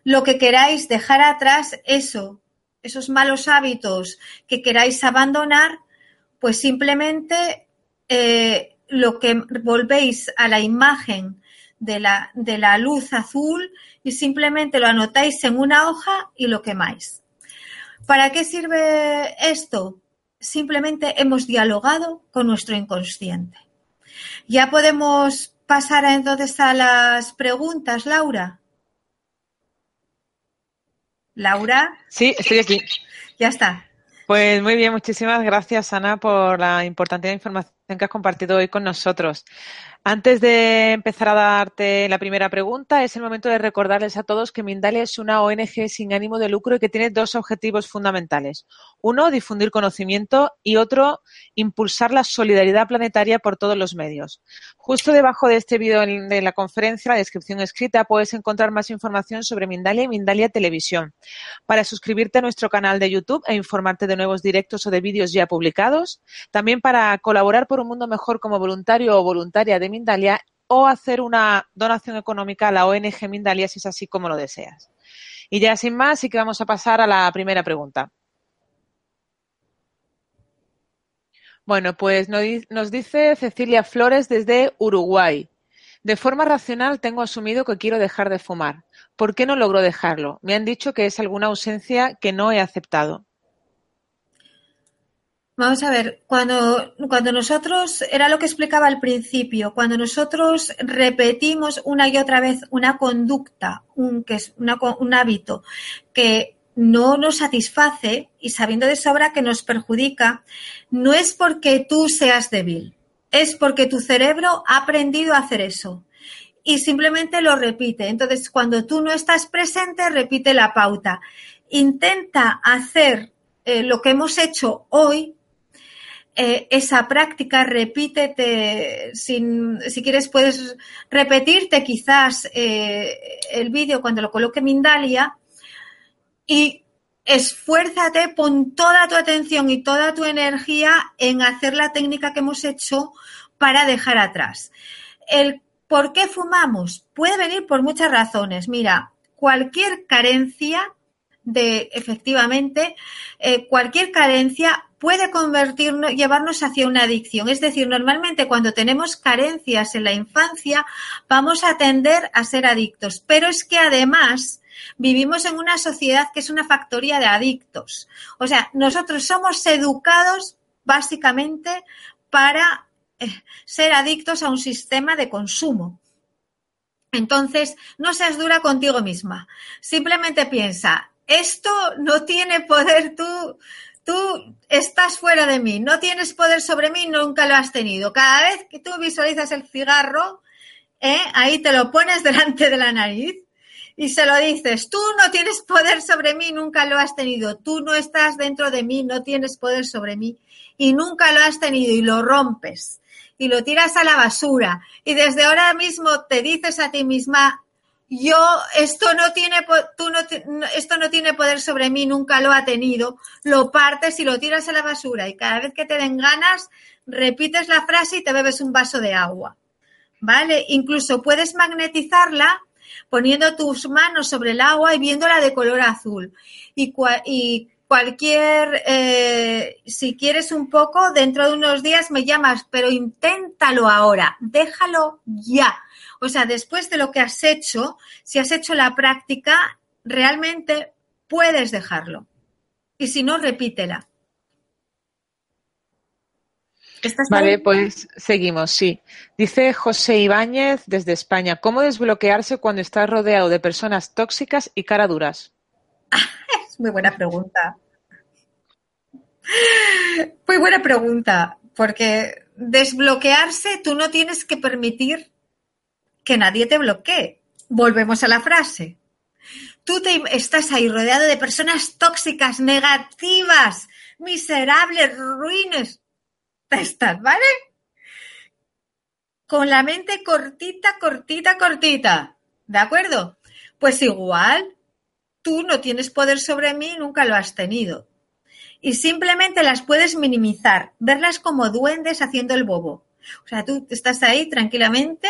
lo que queráis dejar atrás, eso, esos malos hábitos que queráis abandonar, pues simplemente eh, lo que volvéis a la imagen de la, de la luz azul y simplemente lo anotáis en una hoja y lo quemáis. ¿Para qué sirve esto? Simplemente hemos dialogado con nuestro inconsciente. Ya podemos pasar entonces a las preguntas, Laura. Laura. Sí, estoy aquí. Ya está. Pues muy bien, muchísimas gracias, Ana, por la importante información que has compartido hoy con nosotros. Antes de empezar a darte la primera pregunta, es el momento de recordarles a todos que Mindalia es una ONG sin ánimo de lucro y que tiene dos objetivos fundamentales. Uno, difundir conocimiento y otro, impulsar la solidaridad planetaria por todos los medios. Justo debajo de este vídeo de la conferencia, la descripción escrita, puedes encontrar más información sobre Mindalia y Mindalia Televisión. Para suscribirte a nuestro canal de YouTube e informarte de nuevos directos o de vídeos ya publicados. También para colaborar por un mundo mejor como voluntario o voluntaria de Mindalia o hacer una donación económica a la ONG Mindalia si es así como lo deseas. Y ya sin más, sí que vamos a pasar a la primera pregunta. Bueno, pues nos dice Cecilia Flores desde Uruguay. De forma racional tengo asumido que quiero dejar de fumar. ¿Por qué no logro dejarlo? Me han dicho que es alguna ausencia que no he aceptado. Vamos a ver, cuando, cuando nosotros, era lo que explicaba al principio, cuando nosotros repetimos una y otra vez una conducta, un, que es un hábito que no nos satisface y sabiendo de sobra que nos perjudica, no es porque tú seas débil, es porque tu cerebro ha aprendido a hacer eso y simplemente lo repite. Entonces, cuando tú no estás presente, repite la pauta. Intenta hacer eh, lo que hemos hecho hoy eh, esa práctica, repítete, sin, si quieres puedes repetirte quizás eh, el vídeo cuando lo coloque Mindalia y esfuérzate, pon toda tu atención y toda tu energía en hacer la técnica que hemos hecho para dejar atrás. El por qué fumamos puede venir por muchas razones. Mira, cualquier carencia de, efectivamente, eh, cualquier carencia puede convertirnos, llevarnos hacia una adicción. Es decir, normalmente cuando tenemos carencias en la infancia vamos a tender a ser adictos. Pero es que además vivimos en una sociedad que es una factoría de adictos. O sea, nosotros somos educados básicamente para eh, ser adictos a un sistema de consumo. Entonces, no seas dura contigo misma. Simplemente piensa, esto no tiene poder tú, tú estás fuera de mí, no tienes poder sobre mí, nunca lo has tenido. Cada vez que tú visualizas el cigarro, ¿eh? ahí te lo pones delante de la nariz y se lo dices, tú no tienes poder sobre mí, nunca lo has tenido, tú no estás dentro de mí, no tienes poder sobre mí y nunca lo has tenido y lo rompes y lo tiras a la basura y desde ahora mismo te dices a ti misma, yo esto no tiene tú no, esto no tiene poder sobre mí, nunca lo ha tenido, lo partes y lo tiras a la basura y cada vez que te den ganas repites la frase y te bebes un vaso de agua. ¿Vale? Incluso puedes magnetizarla poniendo tus manos sobre el agua y viéndola de color azul. Y, cualquier, eh, si quieres un poco, dentro de unos días me llamas, pero inténtalo ahora, déjalo ya. O sea, después de lo que has hecho, si has hecho la práctica, realmente puedes dejarlo. Y si no, repítela. Vale, pues seguimos, sí. Dice José Ibáñez desde España, ¿cómo desbloquearse cuando estás rodeado de personas tóxicas y cara duras? es muy buena pregunta. Muy buena pregunta, porque desbloquearse tú no tienes que permitir que nadie te bloquee. Volvemos a la frase. Tú te, estás ahí rodeado de personas tóxicas, negativas, miserables, ruines. Estás, ¿vale? Con la mente cortita, cortita, cortita. ¿De acuerdo? Pues igual, tú no tienes poder sobre mí, nunca lo has tenido. Y simplemente las puedes minimizar, verlas como duendes haciendo el bobo. O sea, tú estás ahí tranquilamente,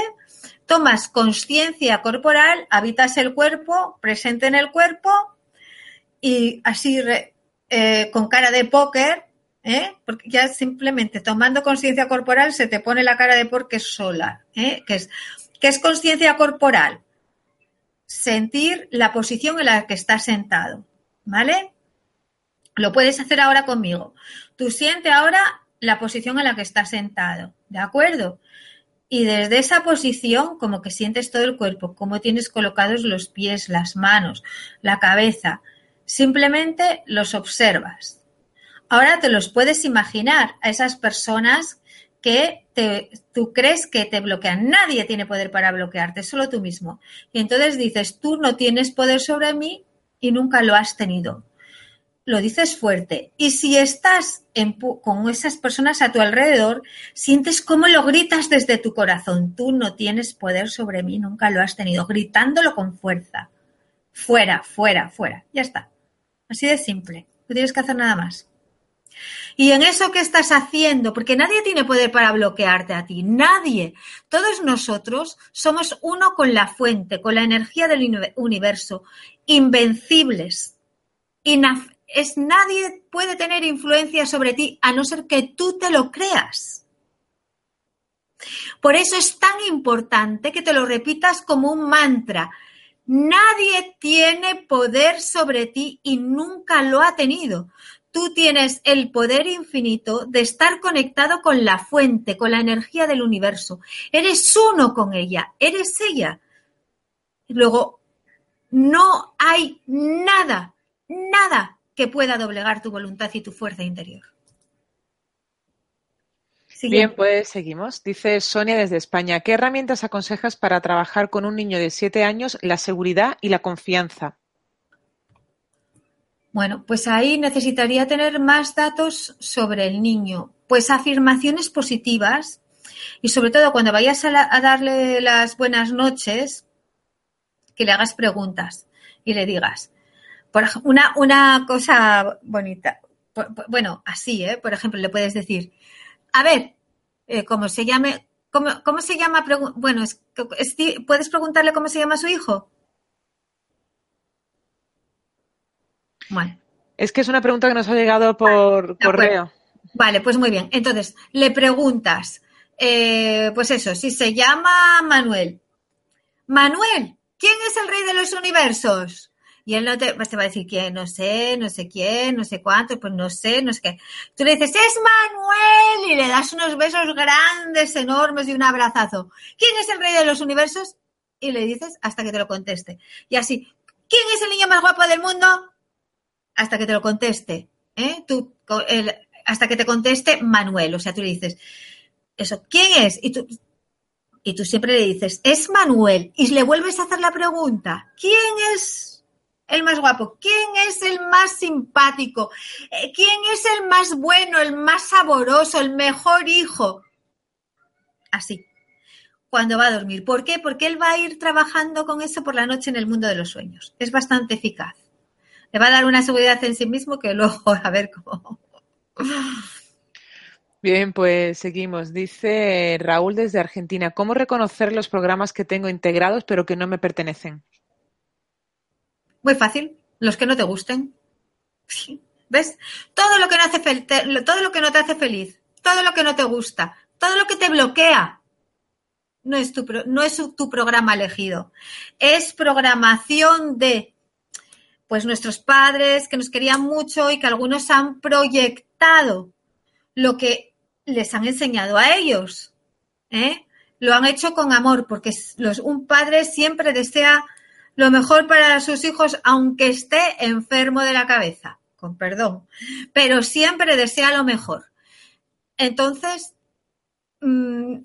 tomas conciencia corporal, habitas el cuerpo, presente en el cuerpo y así eh, con cara de póker, ¿eh? porque ya simplemente tomando conciencia corporal se te pone la cara de póker sola, ¿eh? que es, ¿qué es conciencia corporal? Sentir la posición en la que estás sentado, ¿vale? Lo puedes hacer ahora conmigo. Tú siente ahora la posición en la que estás sentado, ¿de acuerdo? Y desde esa posición, como que sientes todo el cuerpo, cómo tienes colocados los pies, las manos, la cabeza, simplemente los observas. Ahora te los puedes imaginar a esas personas que te, tú crees que te bloquean. Nadie tiene poder para bloquearte, solo tú mismo. Y entonces dices, tú no tienes poder sobre mí y nunca lo has tenido lo dices fuerte. Y si estás con esas personas a tu alrededor, sientes cómo lo gritas desde tu corazón. Tú no tienes poder sobre mí, nunca lo has tenido, gritándolo con fuerza. Fuera, fuera, fuera. Ya está. Así de simple. No tienes que hacer nada más. Y en eso que estás haciendo, porque nadie tiene poder para bloquearte a ti, nadie. Todos nosotros somos uno con la fuente, con la energía del universo, invencibles, es nadie puede tener influencia sobre ti a no ser que tú te lo creas. Por eso es tan importante que te lo repitas como un mantra. Nadie tiene poder sobre ti y nunca lo ha tenido. Tú tienes el poder infinito de estar conectado con la fuente, con la energía del universo. Eres uno con ella, eres ella. Luego, no hay nada, nada que pueda doblegar tu voluntad y tu fuerza interior. Bien, pues seguimos. Dice Sonia desde España, ¿qué herramientas aconsejas para trabajar con un niño de siete años la seguridad y la confianza? Bueno, pues ahí necesitaría tener más datos sobre el niño. Pues afirmaciones positivas y sobre todo cuando vayas a, a darle las buenas noches, que le hagas preguntas y le digas, por una, una cosa bonita. Bueno, así, ¿eh? Por ejemplo, le puedes decir, a ver, eh, ¿cómo se llame? ¿Cómo, se llama? Bueno, es, ¿puedes preguntarle cómo se llama su hijo? Bueno. Es que es una pregunta que nos ha llegado por correo. Vale, pues muy bien. Entonces, le preguntas, eh, pues eso, si se llama Manuel. Manuel, ¿quién es el rey de los universos? Y él no te, te va a decir quién, no sé, no sé quién, no sé cuánto, pues no sé, no sé qué. Tú le dices, es Manuel, y le das unos besos grandes, enormes y un abrazazo. ¿Quién es el rey de los universos? Y le dices hasta que te lo conteste. Y así, ¿quién es el niño más guapo del mundo? Hasta que te lo conteste. ¿eh? Tú, hasta que te conteste Manuel. O sea, tú le dices, eso, ¿quién es? Y tú, y tú siempre le dices, es Manuel. Y le vuelves a hacer la pregunta, ¿quién es el más guapo? ¿Quién es el más simpático? Eh, ¿Quién es el más bueno, el más saboroso, el mejor hijo? Así, cuando va a dormir. ¿Por qué? Porque él va a ir trabajando con eso por la noche en el mundo de los sueños. Es bastante eficaz. Le va a dar una seguridad en sí mismo que luego a ver cómo. Bien, pues seguimos. Dice Raúl desde Argentina, ¿cómo reconocer los programas que tengo integrados pero que no me pertenecen? Muy fácil, los que no te gusten. ¿Ves? Todo lo que no hace todo lo que no te hace feliz, todo lo que no te gusta, todo lo que te bloquea, no es tu, no es tu programa elegido. Es programación de pues nuestros padres que nos querían mucho y que algunos han proyectado lo que les han enseñado a ellos. ¿eh? Lo han hecho con amor, porque los, un padre siempre desea lo mejor para sus hijos, aunque esté enfermo de la cabeza, con perdón, pero siempre desea lo mejor. Entonces, mm,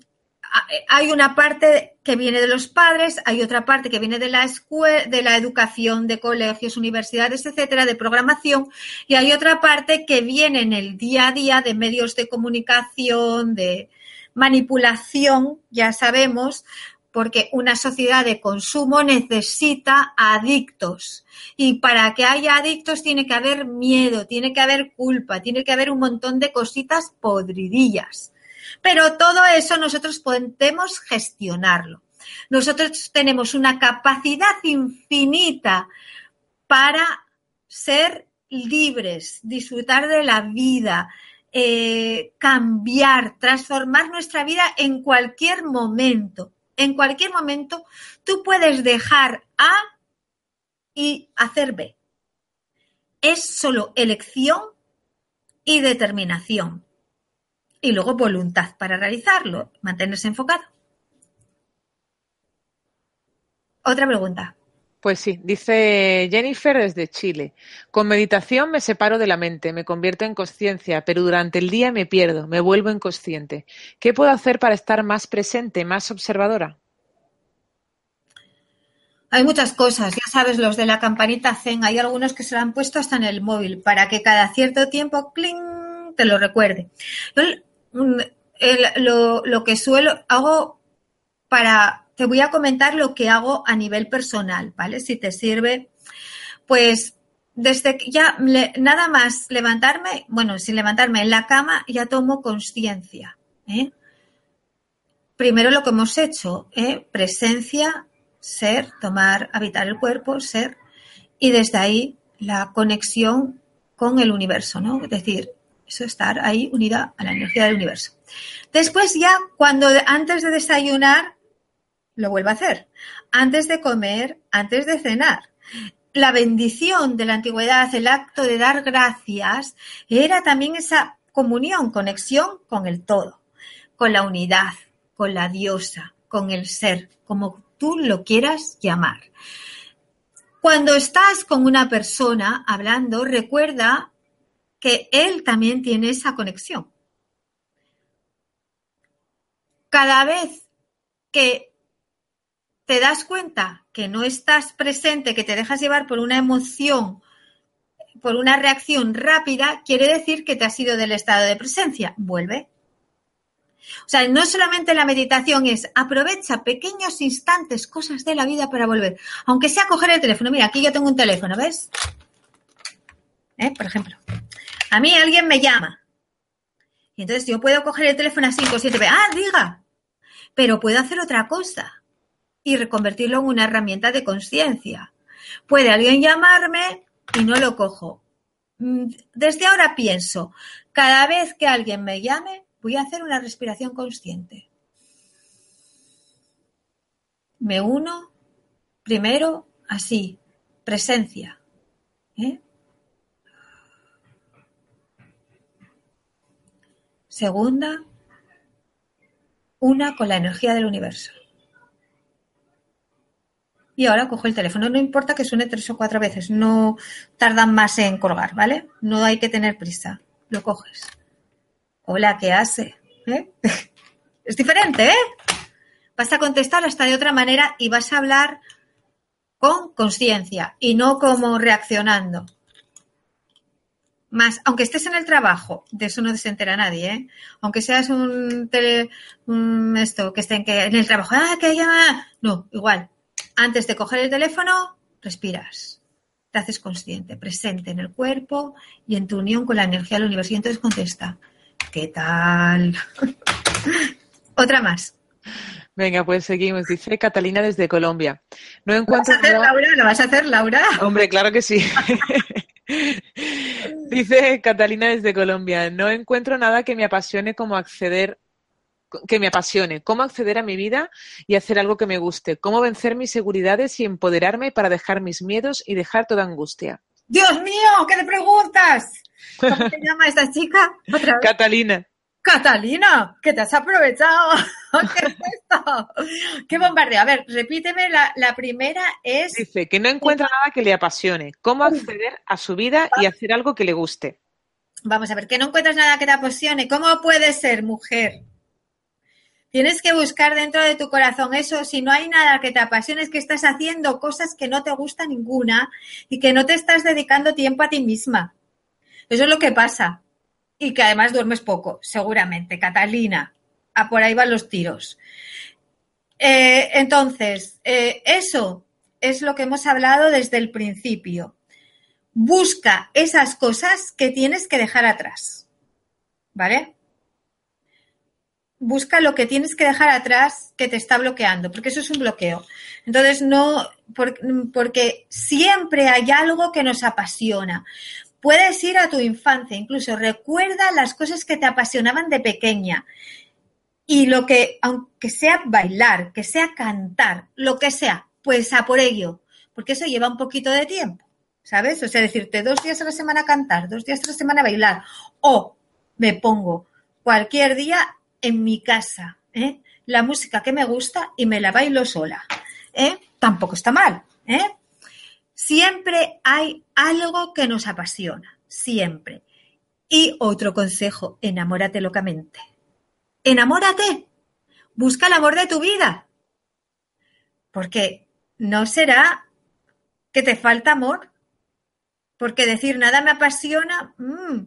hay una parte que viene de los padres, hay otra parte que viene de la escuela, de la educación, de colegios, universidades, etcétera, de programación, y hay otra parte que viene en el día a día de medios de comunicación, de manipulación, ya sabemos, porque una sociedad de consumo necesita adictos. Y para que haya adictos tiene que haber miedo, tiene que haber culpa, tiene que haber un montón de cositas podridillas. Pero todo eso nosotros podemos gestionarlo. Nosotros tenemos una capacidad infinita para ser libres, disfrutar de la vida, eh, cambiar, transformar nuestra vida en cualquier momento en cualquier momento tú puedes dejar A y hacer B. Es solo elección y determinación. Y luego voluntad para realizarlo, mantenerse enfocado. Otra pregunta. Pues sí, dice Jennifer desde Chile. Con meditación me separo de la mente, me convierto en conciencia, pero durante el día me pierdo, me vuelvo inconsciente. ¿Qué puedo hacer para estar más presente, más observadora? Hay muchas cosas, ya sabes, los de la campanita Zen, hay algunos que se lo han puesto hasta en el móvil para que cada cierto tiempo, ¡cling!, te lo recuerde. Mm, lo, lo que suelo, hago para te voy a comentar lo que hago a nivel personal, ¿vale? Si te sirve, pues desde que ya nada más levantarme, bueno, sin levantarme en la cama, ya tomo conciencia. ¿eh? Primero lo que hemos hecho, ¿eh? presencia, ser, tomar, habitar el cuerpo, ser, y desde ahí la conexión con el universo, ¿no? Es decir, eso estar ahí unida a la energía del universo. Después ya, cuando antes de desayunar, lo vuelvo a hacer. Antes de comer, antes de cenar. La bendición de la antigüedad, el acto de dar gracias, era también esa comunión, conexión con el todo, con la unidad, con la diosa, con el ser, como tú lo quieras llamar. Cuando estás con una persona hablando, recuerda que él también tiene esa conexión. Cada vez que te das cuenta que no estás presente, que te dejas llevar por una emoción, por una reacción rápida, quiere decir que te has ido del estado de presencia. Vuelve. O sea, no solamente la meditación es aprovecha pequeños instantes, cosas de la vida para volver. Aunque sea coger el teléfono. Mira, aquí yo tengo un teléfono, ¿ves? ¿Eh? Por ejemplo, a mí alguien me llama. Y entonces yo puedo coger el teléfono a 5 o 7 Ah, diga. Pero puedo hacer otra cosa y reconvertirlo en una herramienta de conciencia. Puede alguien llamarme y no lo cojo. mm, desde ahora pienso, cada vez que alguien me llame, voy a hacer una respiración consciente. Me uno primero así, presencia. ¿eh? Segunda, una con la energía del universo. Y ahora cojo el teléfono. No importa que suene tres o cuatro veces, no tardan más en colgar, ¿vale? No hay que tener prisa. Lo coges. Hola, ¿qué hace? ¿Eh? Es diferente, ¿eh? Vas a contestar hasta de otra manera y vas a hablar con conciencia y no como reaccionando. Más, aunque estés en el trabajo, de eso no se entera nadie, ¿eh? Aunque seas un, tele, esto, que esté en, que, en el trabajo, ah, que llama. No, igual. Antes de coger el teléfono, respiras. Te haces consciente, presente en el cuerpo y en tu unión con la energía del universo. Y entonces contesta, ¿qué tal? Otra más. Venga, pues seguimos. Dice Catalina desde Colombia. No encuentro. ¿Lo vas a hacer, Laura? ¿Lo vas a hacer, Laura? Hombre, claro que sí. Dice Catalina desde Colombia. No encuentro nada que me apasione como acceder que me apasione, cómo acceder a mi vida y hacer algo que me guste, cómo vencer mis seguridades y empoderarme para dejar mis miedos y dejar toda angustia. Dios mío, ¿qué le preguntas? ¿Cómo se llama esta chica? Catalina. Catalina, que te has aprovechado. ¿Qué es esto? ¡Qué bombardeo! A ver, repíteme, la, primera es... Dice que no encuentra nada que le apasione. ¿Cómo acceder a su vida y hacer algo que le guste? Vamos a ver, que no encuentras nada que te apasione. ¿Cómo puede ser, mujer? Tienes que buscar dentro de tu corazón eso. Si no hay nada que te apasione, es que estás haciendo cosas que no te gusta ninguna y que no te estás dedicando tiempo a ti misma. Eso es lo que pasa y que además duermes poco, seguramente. Catalina, a por ahí van los tiros. Eh, entonces, eh, eso es lo que hemos hablado desde el principio. Busca esas cosas que tienes que dejar atrás. ¿Vale? Busca lo que tienes que dejar atrás que te está bloqueando, porque eso es un bloqueo. Entonces, no, porque siempre hay algo que nos apasiona. Puedes ir a tu infancia, incluso recuerda las cosas que te apasionaban de pequeña. Y lo que, aunque sea bailar, que sea cantar, lo que sea, pues a por ello, porque eso lleva un poquito de tiempo, ¿sabes? O sea, decirte dos días a la semana cantar, dos días a la semana bailar, o me pongo cualquier día en mi casa, ¿eh? la música que me gusta y me la bailo sola. ¿eh? Tampoco está mal, ¿eh? Siempre hay algo que nos apasiona, siempre. Y otro consejo, enamórate locamente. Enamórate, busca el amor de tu vida. Porque no será que te falta amor. Porque decir nada me apasiona, mm,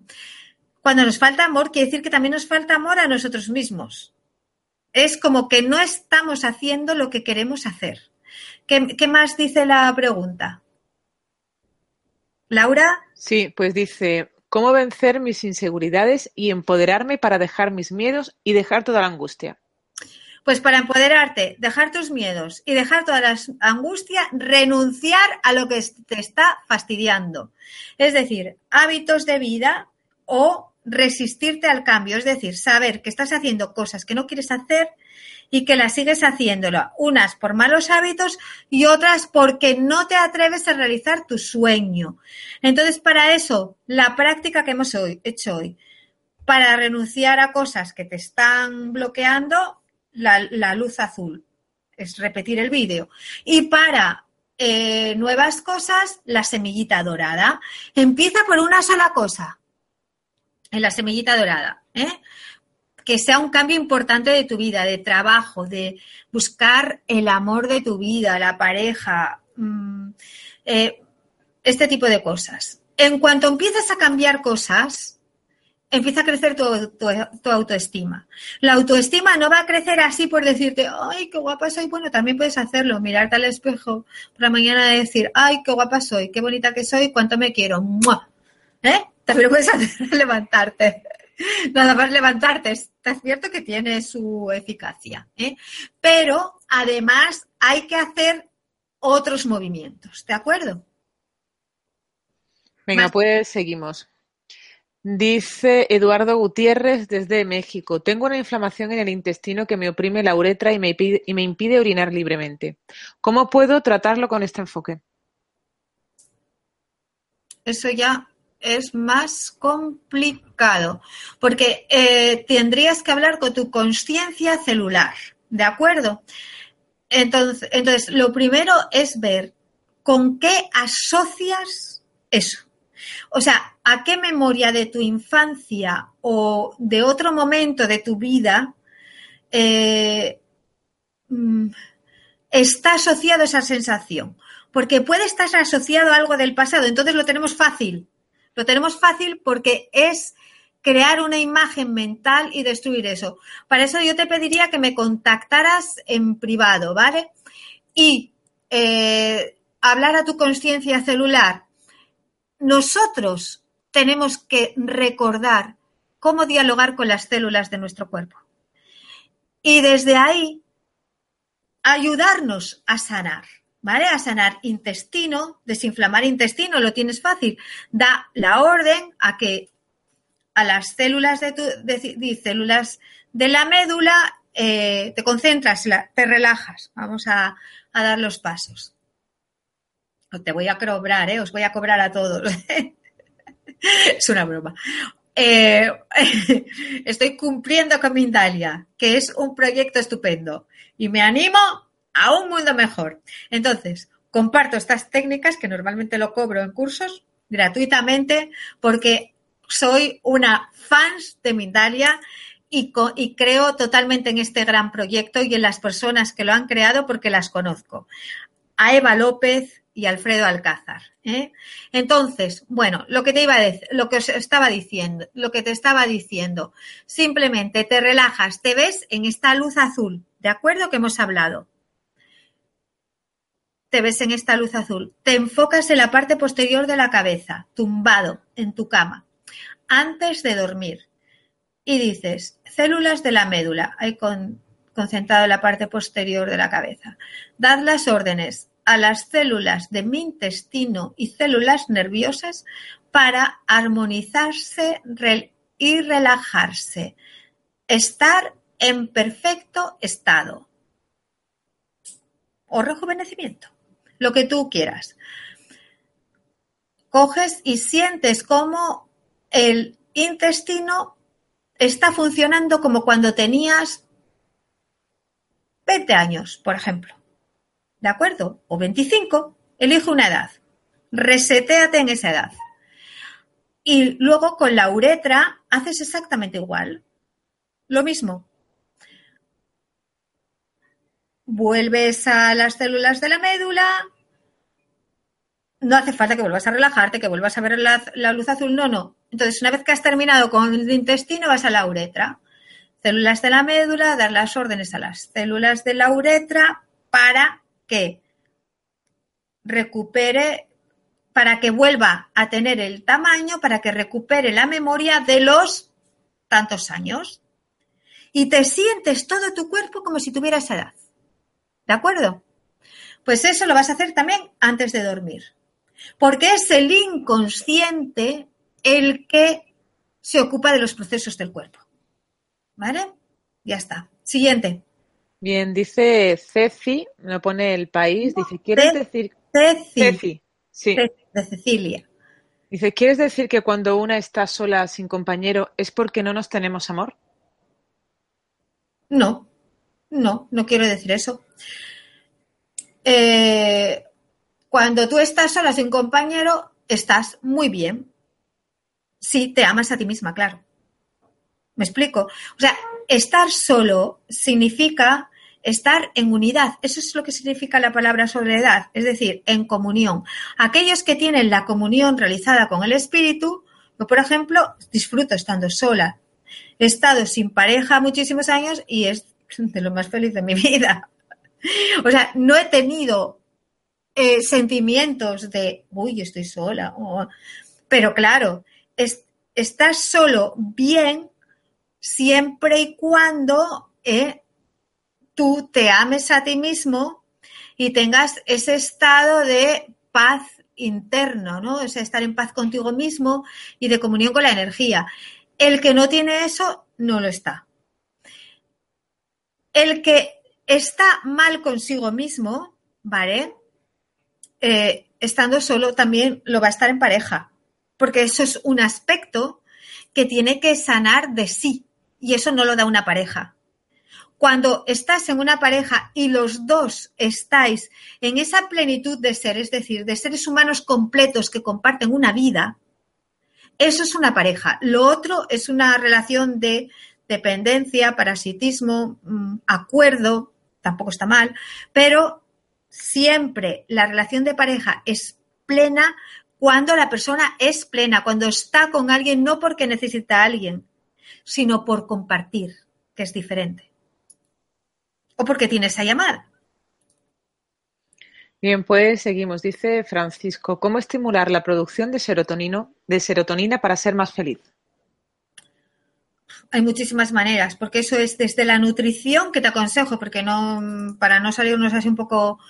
cuando nos falta amor, quiere decir que también nos falta amor a nosotros mismos. Es como que no estamos haciendo lo que queremos hacer. qué más dice la pregunta? Laura. Sí, pues dice, ¿cómo vencer mis inseguridades y empoderarme para dejar mis miedos y dejar toda la angustia? Pues para empoderarte, dejar tus miedos y dejar toda la angustia, renunciar a lo que te está fastidiando. Es decir, hábitos de vida o resistirte al cambio, es decir, saber que estás haciendo cosas que no quieres hacer y que las sigues haciéndolo, unas por malos hábitos y otras porque no te atreves a realizar tu sueño. Entonces, para eso, la práctica que hemos hecho hoy, para renunciar a cosas que te están bloqueando, la, luz azul, es repetir el vídeo. Y para eh, nuevas cosas, la semillita dorada. Empieza por una sola cosa, en la semillita dorada. ¿eh? que sea un cambio importante de tu vida, de trabajo, de buscar el amor de tu vida, la pareja, mm, eh, este tipo de cosas. En cuanto empiezas a cambiar cosas, empieza a crecer tu, tu, autoestima. La autoestima no va a crecer así por decirte, ay, qué guapa soy. Bueno, también puedes hacerlo, mirarte al espejo por la mañana y decir, ay, qué guapa soy, qué bonita que soy, cuánto me quiero. ¿Eh? También puedes hacer levantarte. Nada más levantarte, está cierto que tiene su eficacia, ¿eh? pero además hay que hacer otros movimientos, ¿de acuerdo? Venga, pues seguimos. Dice Eduardo Gutiérrez desde México. Tengo una inflamación en el intestino que me oprime la uretra y me, y me impide orinar libremente. ¿Cómo puedo tratarlo con este enfoque? Eso ya es más complicado, porque eh, tendrías que hablar con tu conciencia celular, ¿de acuerdo? Entonces, entonces, lo primero es ver con qué asocias eso. O sea, ¿a qué memoria de tu infancia o de otro momento de tu vida eh, mm, está asociado esa sensación? Porque puede estar asociado a algo del pasado, entonces lo tenemos fácil. Lo tenemos fácil porque es crear una imagen mental y destruir eso. Para eso yo te pediría que me contactaras en privado, ¿vale? Y eh, hablar a tu conciencia celular. Nosotros tenemos que recordar cómo dialogar con las células de nuestro cuerpo. Y desde ahí ayudarnos a sanar. ¿Vale? A sanar intestino, desinflamar intestino, lo tienes fácil. Da la orden a que a las células de, tu, de, células de la médula eh, te concentras, te relajas. Vamos a, dar los pasos. Te voy a cobrar, ¿eh? Os voy a cobrar a todos. es una broma. Eh, estoy cumpliendo con Mindalia, que es un proyecto estupendo. Y me animo a un mundo mejor. Entonces, comparto estas técnicas que normalmente lo cobro en cursos gratuitamente porque soy una fans de Mindalia y, y, creo totalmente en este gran proyecto y en las personas que lo han creado porque las conozco. A Eva López y Alfredo Alcázar. ¿eh? Entonces, bueno, lo que te iba a decir, lo que os estaba diciendo, lo que te estaba diciendo, simplemente te relajas, te ves en esta luz azul, ¿de acuerdo? Que hemos hablado te ves en esta luz azul. Te enfocas en la parte posterior de la cabeza, tumbado en tu cama, antes de dormir. Y dices, células de la médula, hay concentrado en la parte posterior de la cabeza. Dad las órdenes a las células de mi intestino y células nerviosas para armonizarse y relajarse. Estar en perfecto estado o rejuvenecimiento lo que tú quieras. Coges y sientes cómo el intestino está funcionando como cuando tenías 20 años, por ejemplo. ¿De acuerdo? O 25. Elige una edad. Resetéate en esa edad. Y luego con la uretra haces exactamente igual. Lo mismo. vuelves a las células de la médula, no hace falta que vuelvas a relajarte, que vuelvas a ver la, luz azul, no, no. Entonces, una vez que has terminado con el intestino, vas a la uretra. Células de la médula, dar las órdenes a las células de la uretra para que recupere, para que vuelva a tener el tamaño, para que recupere la memoria de los tantos años. Y te sientes todo tu cuerpo como si tuvieras edad. ¿De acuerdo? Pues eso lo vas a hacer también antes de dormir. Porque es el inconsciente el que se ocupa de los procesos del cuerpo. ¿Vale? Ya está. Siguiente. Bien, dice Ceci, me pone el país, dice, ¿quieres decir? Ceci. Ceci, sí. de Cecilia. Dice, ¿quieres decir que cuando una está sola sin compañero es porque no nos tenemos amor? No, no, no quiero decir eso. Eh, cuando tú estás sola sin compañero, estás muy bien. Si te amas a ti misma, claro. ¿Me explico? O sea, estar solo significa estar en unidad. Eso es lo que significa la palabra soledad, es decir, en comunión. Aquellos que tienen la comunión realizada con el espíritu, yo, por ejemplo, disfruto estando sola. He estado sin pareja muchísimos años y es de lo más feliz de mi vida. O sea, no he tenido eh, sentimientos de, uy, estoy sola. pero claro, estás solo bien siempre y cuando eh, tú te ames a ti mismo y tengas ese estado de paz interno, ¿no? O sea, estar en paz contigo mismo y de comunión con la energía. El que no tiene eso, no lo está. El que está mal consigo mismo, ¿vale? Eh, estando solo también lo va a estar en pareja, porque eso es un aspecto que tiene que sanar de sí y eso no lo da una pareja. Cuando estás en una pareja y los dos estáis en esa plenitud de ser, es decir, de seres humanos completos que comparten una vida, eso es una pareja. Lo otro es una relación de dependencia, parasitismo, mm, acuerdo, tampoco está mal, pero siempre la relación de pareja es plena cuando la persona es plena, cuando está con alguien no porque necesita a alguien, sino por compartir, que es diferente. O porque tiene esa llamada. Bien, pues seguimos. Dice Francisco, ¿cómo estimular la producción de, de serotonina para ser más feliz? Hay muchísimas maneras, porque eso es desde la nutrición que te aconsejo, porque no, para no salirnos así un poco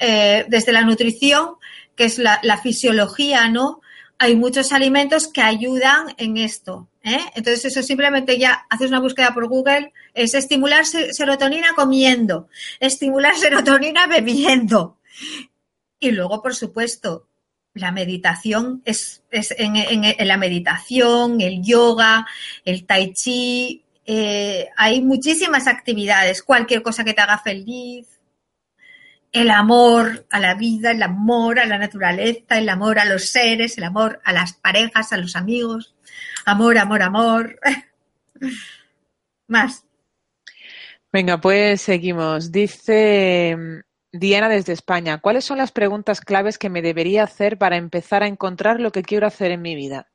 eh, desde la nutrición, que es la, fisiología, ¿no? Hay muchos alimentos que ayudan en esto. ¿eh? Entonces, eso simplemente ya haces una búsqueda por Google, es estimular serotonina comiendo, estimular serotonina bebiendo. Y luego, por supuesto, la meditación es, en, la meditación, el yoga, el tai chi, eh, hay muchísimas actividades, cualquier cosa que te haga feliz, el amor a la vida, el amor a la naturaleza, el amor a los seres, el amor a las parejas, a los amigos, amor, amor, amor. Más. Venga, pues seguimos. Dice Diana desde España, ¿cuáles son las preguntas claves que me debería hacer para empezar a encontrar lo que quiero hacer en mi vida?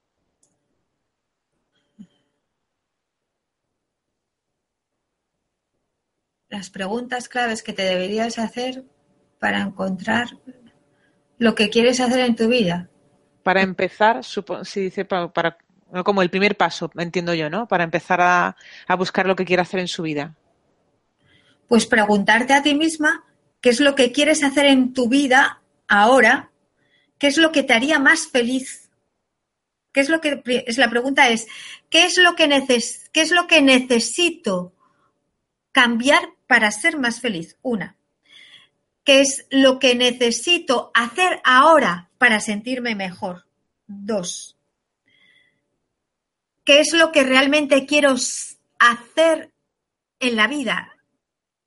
Las preguntas claves que te deberías hacer para encontrar lo que quieres hacer en tu vida. Para empezar, si dice para, como el primer paso, entiendo yo, ¿no? Para empezar a, a buscar lo que quiere hacer en su vida. Pues preguntarte a ti misma qué es lo que quieres hacer en tu vida ahora, qué es lo que te haría más feliz. ¿Qué es lo que es la pregunta es qué es lo que qué es lo que necesito cambiar para ser más feliz? Una. ¿Qué es lo que necesito hacer ahora para sentirme mejor? Dos. ¿Qué es lo que realmente quiero hacer en la vida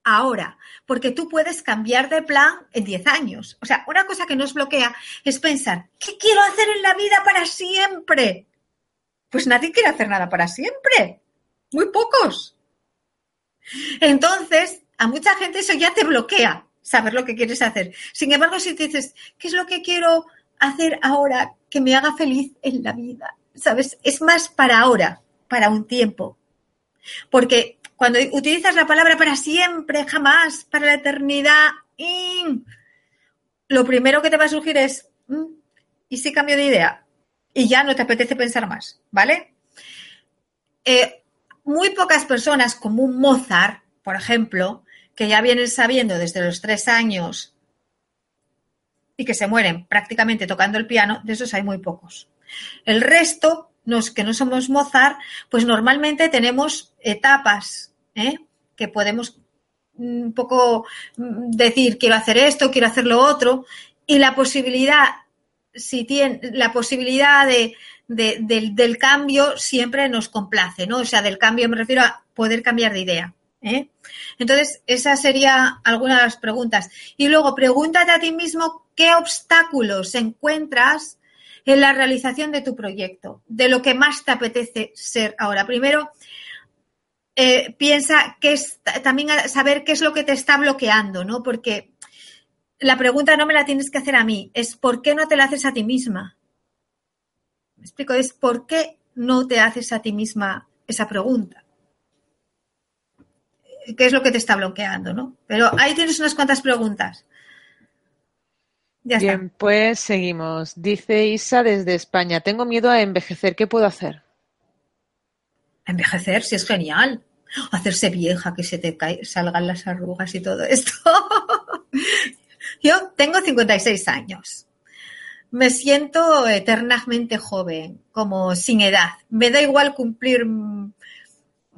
ahora? porque tú puedes cambiar de plan en 10 años. O sea, una cosa que nos bloquea es pensar, ¿qué quiero hacer en la vida para siempre? Pues nadie quiere hacer nada para siempre. Muy pocos. Entonces, a mucha gente eso ya te bloquea, saber lo que quieres hacer. Sin embargo, si te dices, ¿qué es lo que quiero hacer ahora que me haga feliz en la vida? ¿Sabes? Es más para ahora, para un tiempo. Porque cuando utilizas la palabra para siempre, jamás, para la eternidad, lo primero que te va a surgir es, mm, ¿y si cambio de idea? Y ya no te apetece pensar más, ¿vale? Eh, muy pocas personas, como un Mozart, por ejemplo, que ya vienen sabiendo desde los tres años y que se mueren prácticamente tocando el piano, de esos hay muy pocos. El resto, los que no somos Mozart, pues normalmente tenemos etapas ¿eh? que podemos un poco decir quiero hacer esto, quiero hacer lo otro, y la posibilidad, si tiene, la posibilidad de, del, cambio siempre nos complace, ¿no? O sea, del cambio me refiero a poder cambiar de idea. ¿Eh? Entonces, esa sería alguna de las preguntas. Y luego, pregúntate a ti mismo qué obstáculos encuentras en la realización de tu proyecto, de lo que más te apetece ser ahora. Primero, eh, piensa que es también saber qué es lo que te está bloqueando, ¿no? Porque la pregunta no me la tienes que hacer a mí, es ¿por qué no te la haces a ti misma? Me explico, es ¿por qué no te haces a ti misma esa pregunta? ¿Qué es lo que te está bloqueando, no? Pero ahí tienes unas cuantas preguntas. Ya Bien, pues seguimos. Dice Isa desde España, tengo miedo a envejecer, ¿qué puedo hacer? Envejecer, si es genial hacerse vieja, que se te salgan las arrugas y todo esto. Yo tengo 56 años. me siento eternamente joven, como sin edad. Me da igual cumplir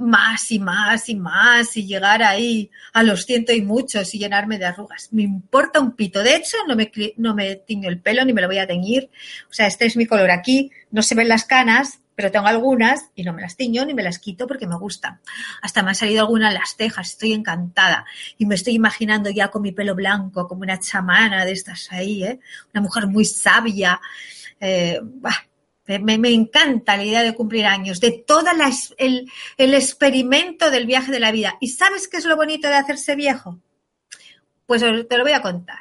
más y más y más y llegar ahí a los ciento y muchos y llenarme de arrugas. Me importa un pito. De hecho, no me, no me tiño el pelo ni me lo voy a teñir. O sea, este es mi color aquí. No se ven las canas, pero tengo algunas y no me las tiño ni me las quito porque me gustan. Hasta me ha salido alguna en las cejas. Estoy encantada. Y me estoy imaginando ya con mi pelo blanco, como una chamana de estas ahí, ¿eh? Una mujer muy sabia. Eh, me, encanta la idea de cumplir años, de todo el, el experimento del viaje de la vida. ¿Y sabes qué es lo bonito de hacerse viejo? Pues te lo voy a contar.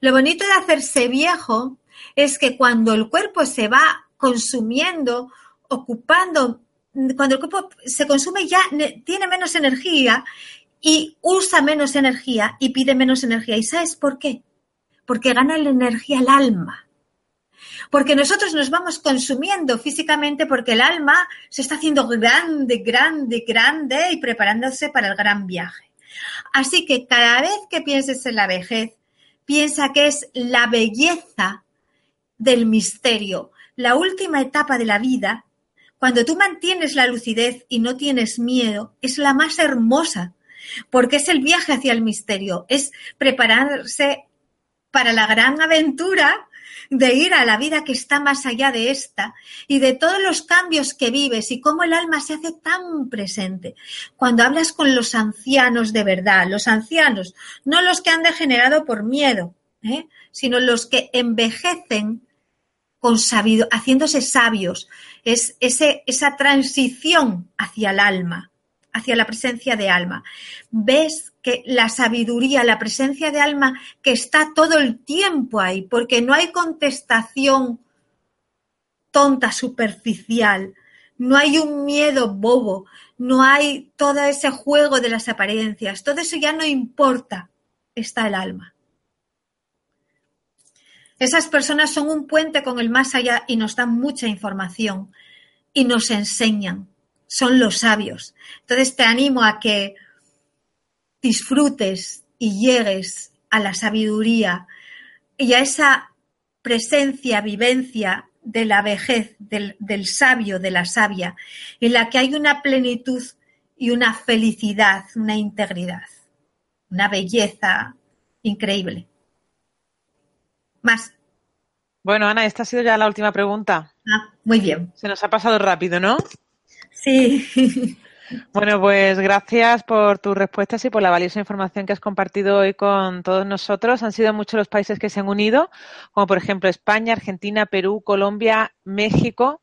Lo bonito de hacerse viejo es que cuando el cuerpo se va consumiendo, ocupando, cuando el cuerpo se consume ya tiene menos energía y usa menos energía y pide menos energía. ¿Y sabes por qué? Porque gana la energía el alma porque nosotros nos vamos consumiendo físicamente porque el alma se está haciendo grande, grande, grande y preparándose para el gran viaje. Así que cada vez que pienses en la vejez, piensa que es la belleza del misterio, la última etapa de la vida. Cuando tú mantienes la lucidez y no tienes miedo, es la más hermosa, porque es el viaje hacia el misterio, es prepararse para la gran aventura de ir a la vida que está más allá de esta y de todos los cambios que vives y cómo el alma se hace tan presente. Cuando hablas con los ancianos de verdad, los ancianos, no los que han degenerado por miedo, ¿eh? sino los que envejecen con sabido, haciéndose sabios, es ese, esa transición hacia el alma, hacia la presencia de alma. Ves que la sabiduría, la presencia de alma que está todo el tiempo ahí, porque no hay contestación tonta, superficial, no hay un miedo bobo, no hay todo ese juego de las apariencias, todo eso ya no importa, está el alma. Esas personas son un puente con el más allá y nos dan mucha información y nos enseñan, son los sabios. Entonces te animo a que disfrutes y llegues a la sabiduría y a esa presencia, vivencia de la vejez, del, sabio, de la sabia, en la que hay una plenitud y una felicidad, una integridad, una belleza increíble. Más. Bueno, Ana, esta ha sido ya la última pregunta. Ah, muy bien. Se nos ha pasado rápido, ¿no? Sí. Bueno, pues gracias por tus respuestas y por la valiosa información que has compartido hoy con todos nosotros. Han sido muchos los países que se han unido, como por ejemplo España, Argentina, Perú, Colombia, México.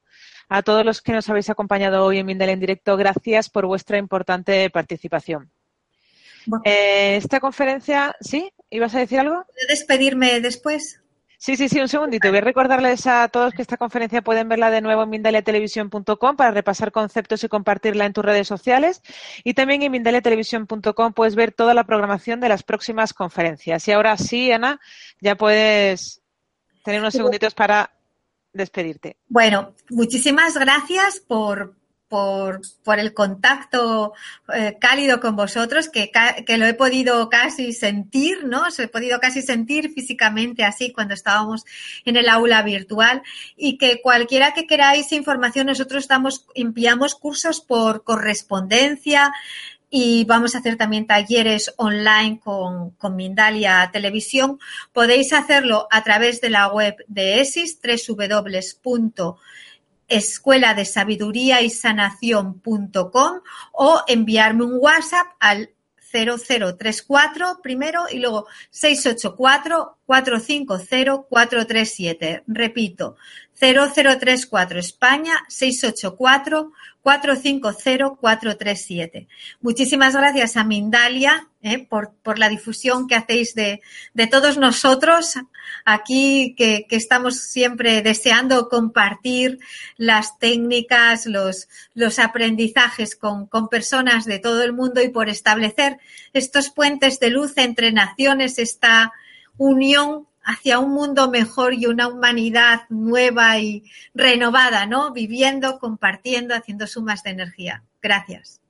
A todos los que nos habéis acompañado hoy en Mindel en directo, gracias por vuestra importante participación. Eh, esta conferencia, ¿sí? ¿Ibas a decir algo? ¿Puedo despedirme después? Sí, sí, sí, un segundito. Voy a recordarles a todos que esta conferencia pueden verla de nuevo en mindaliatelevisión.com para repasar conceptos y compartirla en tus redes sociales. Y también en mindaliatelevisión.com puedes ver toda la programación de las próximas conferencias. Y ahora sí, Ana, ya puedes tener unos segunditos para despedirte. Bueno, muchísimas gracias por, por, el contacto eh, cálido con vosotros, que, que, lo he podido casi sentir, ¿no? Os he podido casi sentir físicamente así cuando estábamos en el aula virtual y que cualquiera que queráis información, nosotros estamos, enviamos cursos por correspondencia, y vamos a hacer también talleres online con, con, Mindalia Televisión. Podéis hacerlo a través de la web de ESIS, www escuela de sabiduría y sanación.com o enviarme un WhatsApp al 0034 primero y luego 684 450 437. Repito, 0034 España 684 450-437. Muchísimas gracias a Mindalia eh, por, por, la difusión que hacéis de, de todos nosotros aquí, que, que, estamos siempre deseando compartir las técnicas, los, los aprendizajes con, con personas de todo el mundo y por establecer estos puentes de luz entre naciones, esta unión hacia un mundo mejor y una humanidad nueva y renovada, ¿no? Viviendo, compartiendo, haciendo sumas de energía. Gracias.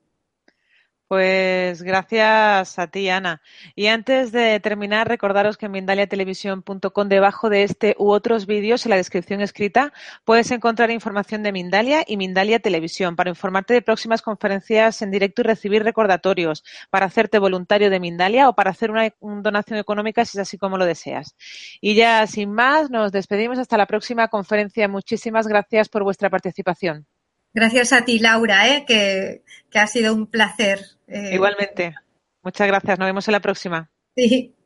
Pues gracias a ti, Ana. Y antes de terminar, recordaros que en mindaliatelevisión.com, debajo de este u otros vídeos, en la descripción escrita, puedes encontrar información de Mindalia y Mindalia Televisión para informarte de próximas conferencias en directo y recibir recordatorios, para hacerte voluntario de Mindalia o para hacer una, donación económica si es así como lo deseas. Y ya, sin más, nos despedimos hasta la próxima conferencia. Muchísimas gracias por vuestra participación. Gracias a ti, Laura, ¿eh? que, que ha sido un placer. Eh... Igualmente. Muchas gracias. Nos vemos en la próxima. Sí.